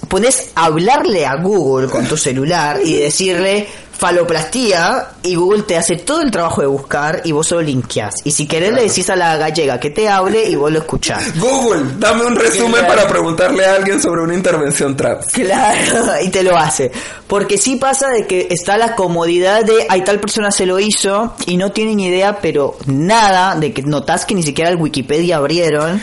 pones hablarle a Google con tu celular y decirle faloplastía y Google te hace todo el trabajo de buscar y vos solo linkeás. Y si querés le decís a la gallega que te hable y vos lo escuchás. Google, dame un resumen Claro. para preguntarle a alguien sobre una intervención trans. Claro, y te lo hace. Porque sí pasa de que está la comodidad de, ay, tal persona se lo hizo y no tienen idea, pero nada, de que notas que ni siquiera el Wikipedia abrieron.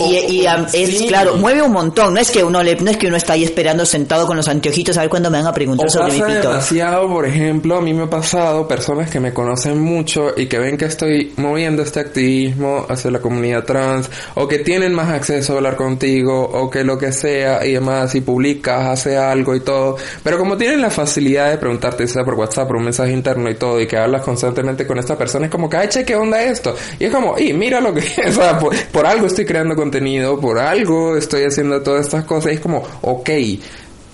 Y, y, es sí. claro, mueve un montón. No es que uno le, no es que uno está ahí esperando sentado con los anteojitos a ver cuándo me van a preguntar O sobre mi pasa pito. demasiado, por ejemplo, a mí me ha pasado personas que me conocen mucho y que ven que estoy moviendo este activismo hacia la comunidad trans o que tienen más acceso a hablar contigo o que lo que sea y demás y publicas, hace algo y todo. Pero como tienen la facilidad de preguntarte sea por WhatsApp, por un mensaje interno y todo y que hablas constantemente con esta persona es como que, ay, che, ¿qué onda esto? Y es como, y mira lo que, o sea, por, por algo estoy creando contenido, por algo estoy haciendo todas estas cosas y es como, ok,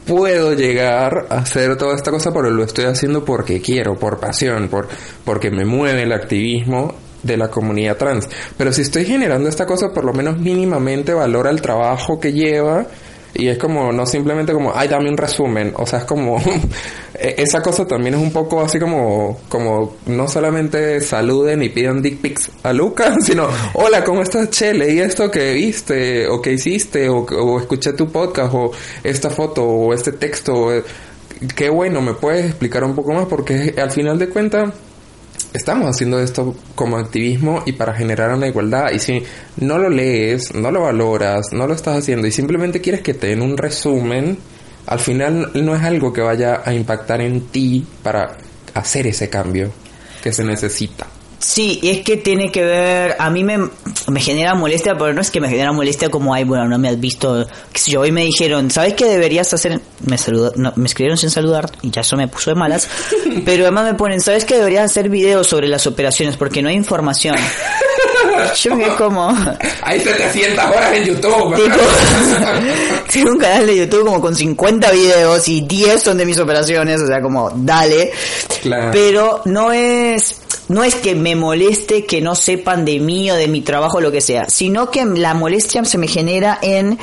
puedo llegar a hacer toda esta cosa, pero lo estoy haciendo porque quiero, por pasión, por porque me mueve el activismo de la comunidad trans. Pero si estoy generando esta cosa, por lo menos mínimamente valora el trabajo que lleva y es como no simplemente como, ay, dame un resumen, o sea, es como e- esa cosa también es un poco así como como no solamente saluden y pidan dick pics a Luca, sino, hola, ¿cómo estás? Che, leí esto que viste o que hiciste o, o escuché tu podcast o esta foto o este texto. o- Qué bueno, ¿me puedes explicar un poco más? Porque al final de cuentas estamos haciendo esto como activismo y para generar una igualdad. Y si no lo lees, no lo valoras, no lo estás haciendo y simplemente quieres que te den un resumen, al final no es algo que vaya a impactar en ti para hacer ese cambio que se necesita. Sí, y es que tiene que ver, a mí me, me genera molestia, pero no es que me genera molestia como, ay, bueno, no me has visto, qué sé yo, hoy me dijeron, ¿sabes qué deberías hacer? Me saludó, no, me escribieron sin saludar y ya eso me puso de malas, pero además me ponen, ¿sabes qué deberías hacer videos sobre las operaciones? Porque no hay información. Yo me como, Hay 700 horas en YouTube. tipo, tengo un canal de YouTube como con 50 videos y 10 son de mis operaciones, o sea, como, dale. Claro. Pero no es, no es que me moleste que no sepan de mí o de mi trabajo o lo que sea, sino que la molestia se me genera en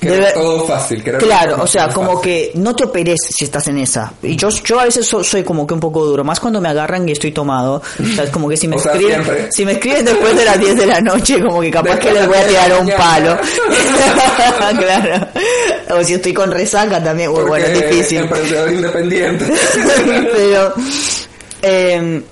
Debe- todo fácil. Claro, o sea, fácil. como que no te operes si estás en esa. Y yo, yo a veces so- soy como que un poco duro, más cuando me agarran y estoy tomado. O sea, es como que si me O escriben, si me escriben después de las 10 de la noche, como que capaz Después que les voy a las 10 tirar un palo. claro. O si estoy con resaca también, Porque bueno, es difícil. Emprendedor independiente. Pero eh,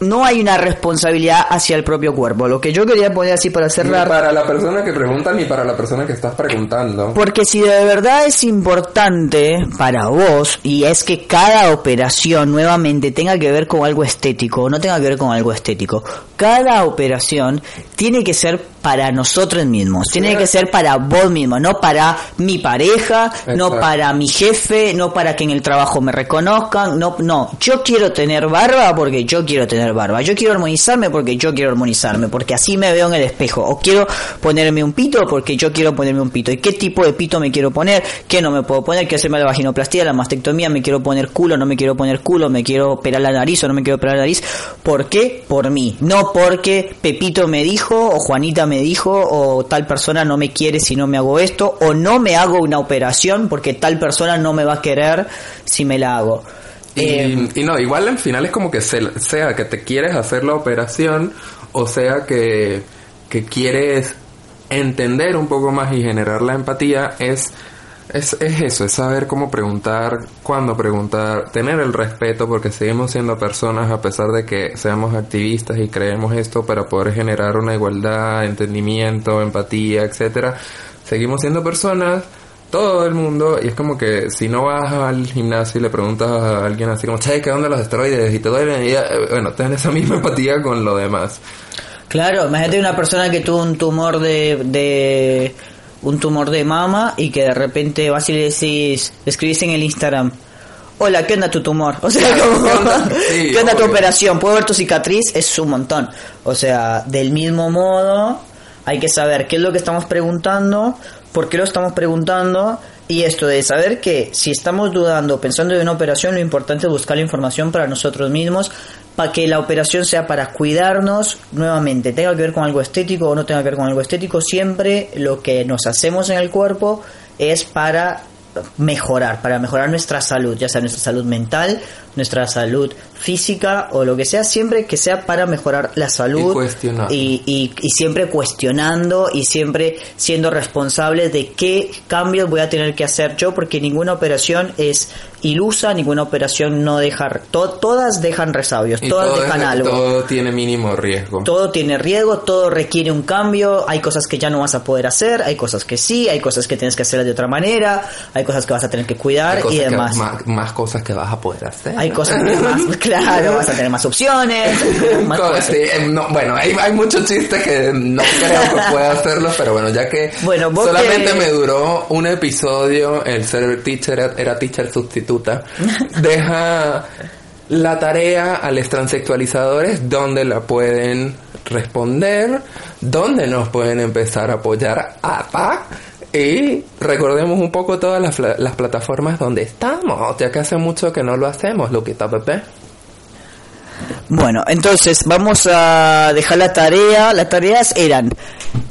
no hay una responsabilidad hacia el propio cuerpo. Lo que yo quería poner así para Ni cerrar. para la persona que pregunta ni para la persona que estás preguntando. Porque si de verdad es importante para vos y es que cada operación nuevamente tenga que ver con algo estético o no tenga que ver con algo estético, cada operación tiene que ser para nosotros mismos, tiene que ser para vos mismo, no para mi pareja, no para mi jefe, no para que en el trabajo me reconozcan, no, no, yo quiero tener barba porque yo quiero tener barba, yo quiero armonizarme porque yo quiero armonizarme, porque así me veo en el espejo, o quiero ponerme un pito porque yo quiero ponerme un pito, y qué tipo de pito me quiero poner, qué no me puedo poner, quiero hacerme la vaginoplastia, la mastectomía, me quiero poner culo, no me quiero poner culo, me quiero operar la nariz o no me quiero operar la nariz, ¿por qué? Por mí, no porque Pepito me dijo, o Juanita me dijo, o tal persona no me quiere si no me hago esto, o no me hago una operación porque tal persona no me va a querer si me la hago. Y, Eh, y no, igual al final es como que se- sea que te quieres hacer la operación o sea que, que quieres entender un poco más y generar la empatía, es, es, es eso, es saber cómo preguntar, cuándo preguntar, tener el respeto porque seguimos siendo personas a pesar de que seamos activistas y creemos esto para poder generar una igualdad, entendimiento, empatía, etcétera. Seguimos siendo personas todo el mundo y es como que si no vas al gimnasio y le preguntas a alguien así como che ¿qué onda los esteroides? y te duelen y ya, eh, bueno ten esa misma empatía con lo demás Claro, imagínate una persona que tuvo un tumor de, de un tumor de mama y que de repente vas y le decís, le escribís en el Instagram, hola, ¿qué onda tu tumor? O sea, como, ¿qué onda? Sí, ¿qué onda tu operación? ¿Puedo ver tu cicatriz? Es un montón. O sea, del mismo modo, hay que saber qué es lo que estamos preguntando, por qué lo estamos preguntando. Y esto de saber que si estamos dudando, pensando en una operación, lo importante es buscar la información para nosotros mismos, para que la operación sea para cuidarnos nuevamente, tenga que ver con algo estético o no tenga que ver con algo estético, siempre lo que nos hacemos en el cuerpo es para mejorar, para mejorar nuestra salud, ya sea nuestra salud mental, nuestra salud física o lo que sea, siempre que sea para mejorar la salud Y y- y siempre cuestionando y siempre siendo responsables de qué cambios voy a tener que hacer yo, porque ninguna operación es ilusa, ninguna operación no deja, to- todas dejan resabios, y todas todo, dejan es- algo. todo tiene mínimo riesgo Todo tiene riesgo, todo requiere un cambio, hay cosas que ya no vas a poder hacer, hay cosas que sí, hay cosas que tienes que hacer de otra manera, hay cosas que vas a tener que cuidar Hay cosas y que- demás. más, más cosas que vas a poder hacer Hay cosas que más, claro, vas a tener más opciones, más Co- cosas. sí, eh, no, bueno, hay, hay muchos chistes que no creo que pueda hacerlos, pero bueno, ya que Bueno, solamente que- me duró un episodio, el ser teacher era, teacher deja la tarea a los transexualizadores donde la pueden responder, donde nos pueden empezar a apoyar y recordemos un poco todas las, las plataformas donde estamos, ya que hace mucho que no lo hacemos, Luquita Pepe. Bueno, entonces vamos a dejar la tarea. Las tareas eran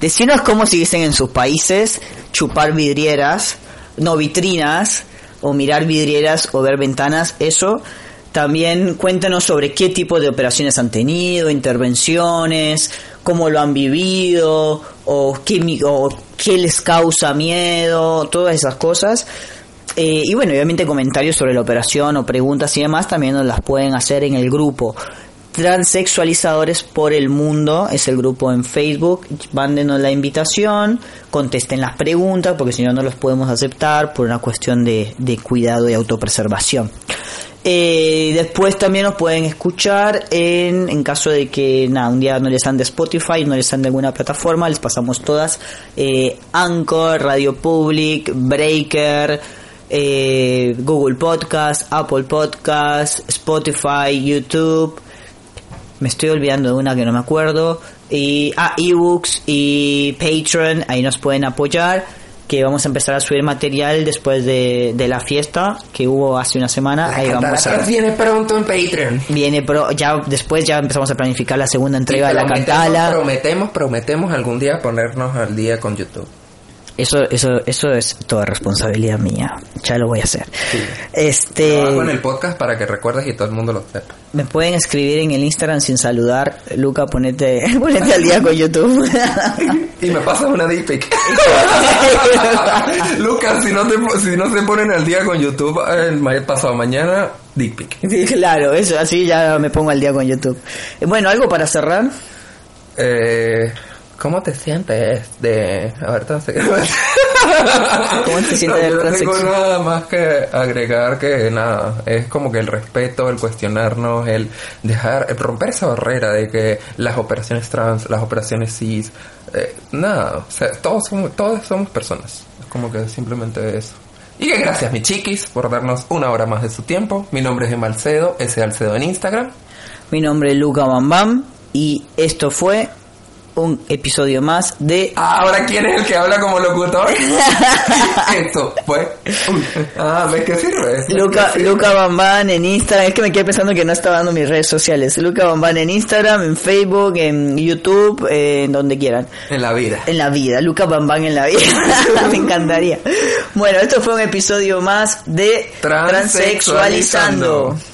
decirnos cómo se dicen en sus países, chupar vidrieras, no vitrinas, o mirar vidrieras o ver ventanas, eso. También cuéntanos sobre qué tipo de operaciones han tenido, intervenciones, cómo lo han vivido, o qué, o qué les causa miedo, todas esas cosas. Eh, y bueno, obviamente comentarios sobre la operación o preguntas y demás también nos las pueden hacer en el grupo. Transexualizadores por el Mundo es el grupo en Facebook. Mándenos la invitación, contesten las preguntas, porque si no, no los podemos aceptar por una cuestión de, de cuidado y autopreservación. Eh, después también nos pueden escuchar en, en caso de que nada, un día no les de Spotify, no les de alguna plataforma, les pasamos todas. Eh, Anchor, Radio Public, Breaker, eh, Google Podcast, Apple Podcast, Spotify, YouTube. Me estoy olvidando de una que no me acuerdo. Y, ah, ebooks y Patreon, ahí nos pueden apoyar. Que vamos a empezar a subir material después de, de la fiesta que hubo hace una semana. Ahí vamos a. viene pronto en Patreon. Viene, pero ya después ya empezamos a planificar la segunda entrega de la Cantala. Prometemos, prometemos algún día ponernos al día con YouTube. Eso, eso, eso es toda responsabilidad mía. Ya lo voy a hacer. Este, Lo hago en el podcast para que recuerdes y todo el mundo lo sepa. me pueden escribir en el Instagram sin saludar. Luca, ponete, ponete al día con YouTube. Y me pasas una dick pic. Lucas, si no, te, si no se ponen al día con YouTube el pasado mañana, dick pic. Sí, claro, eso, así ya me pongo al día con YouTube. Bueno, algo para cerrar. Eh, ¿Cómo te sientes de haber transexual? ¿Cómo te sientes de no, yo no tengo transexual? nada más que agregar que nada. Es como que el respeto, el cuestionarnos, el dejar, el romper esa barrera de que las operaciones trans, las operaciones cis, eh, nada. O sea, todos somos, todos somos personas. Es como que simplemente eso. Y gracias, mi chiquis, por darnos una hora más de su tiempo. Mi nombre es Emalcedo, ese Alcedo en Instagram. Mi nombre es Luca Bambam y esto fue un episodio más de Ah, ahora quién es el que habla como locutor. Esto un- Ah, ¿ves qué sirve? Luca, Luca Bambam en Instagram. Es que me quedé pensando que no estaba dando mis redes sociales. Luca Bambam en Instagram, en Facebook, en YouTube, eh, en donde quieran. En la vida. En la vida, Luca Bambam en la vida. me encantaría. Bueno, esto fue un episodio más de Transexualizando. Transexualizando.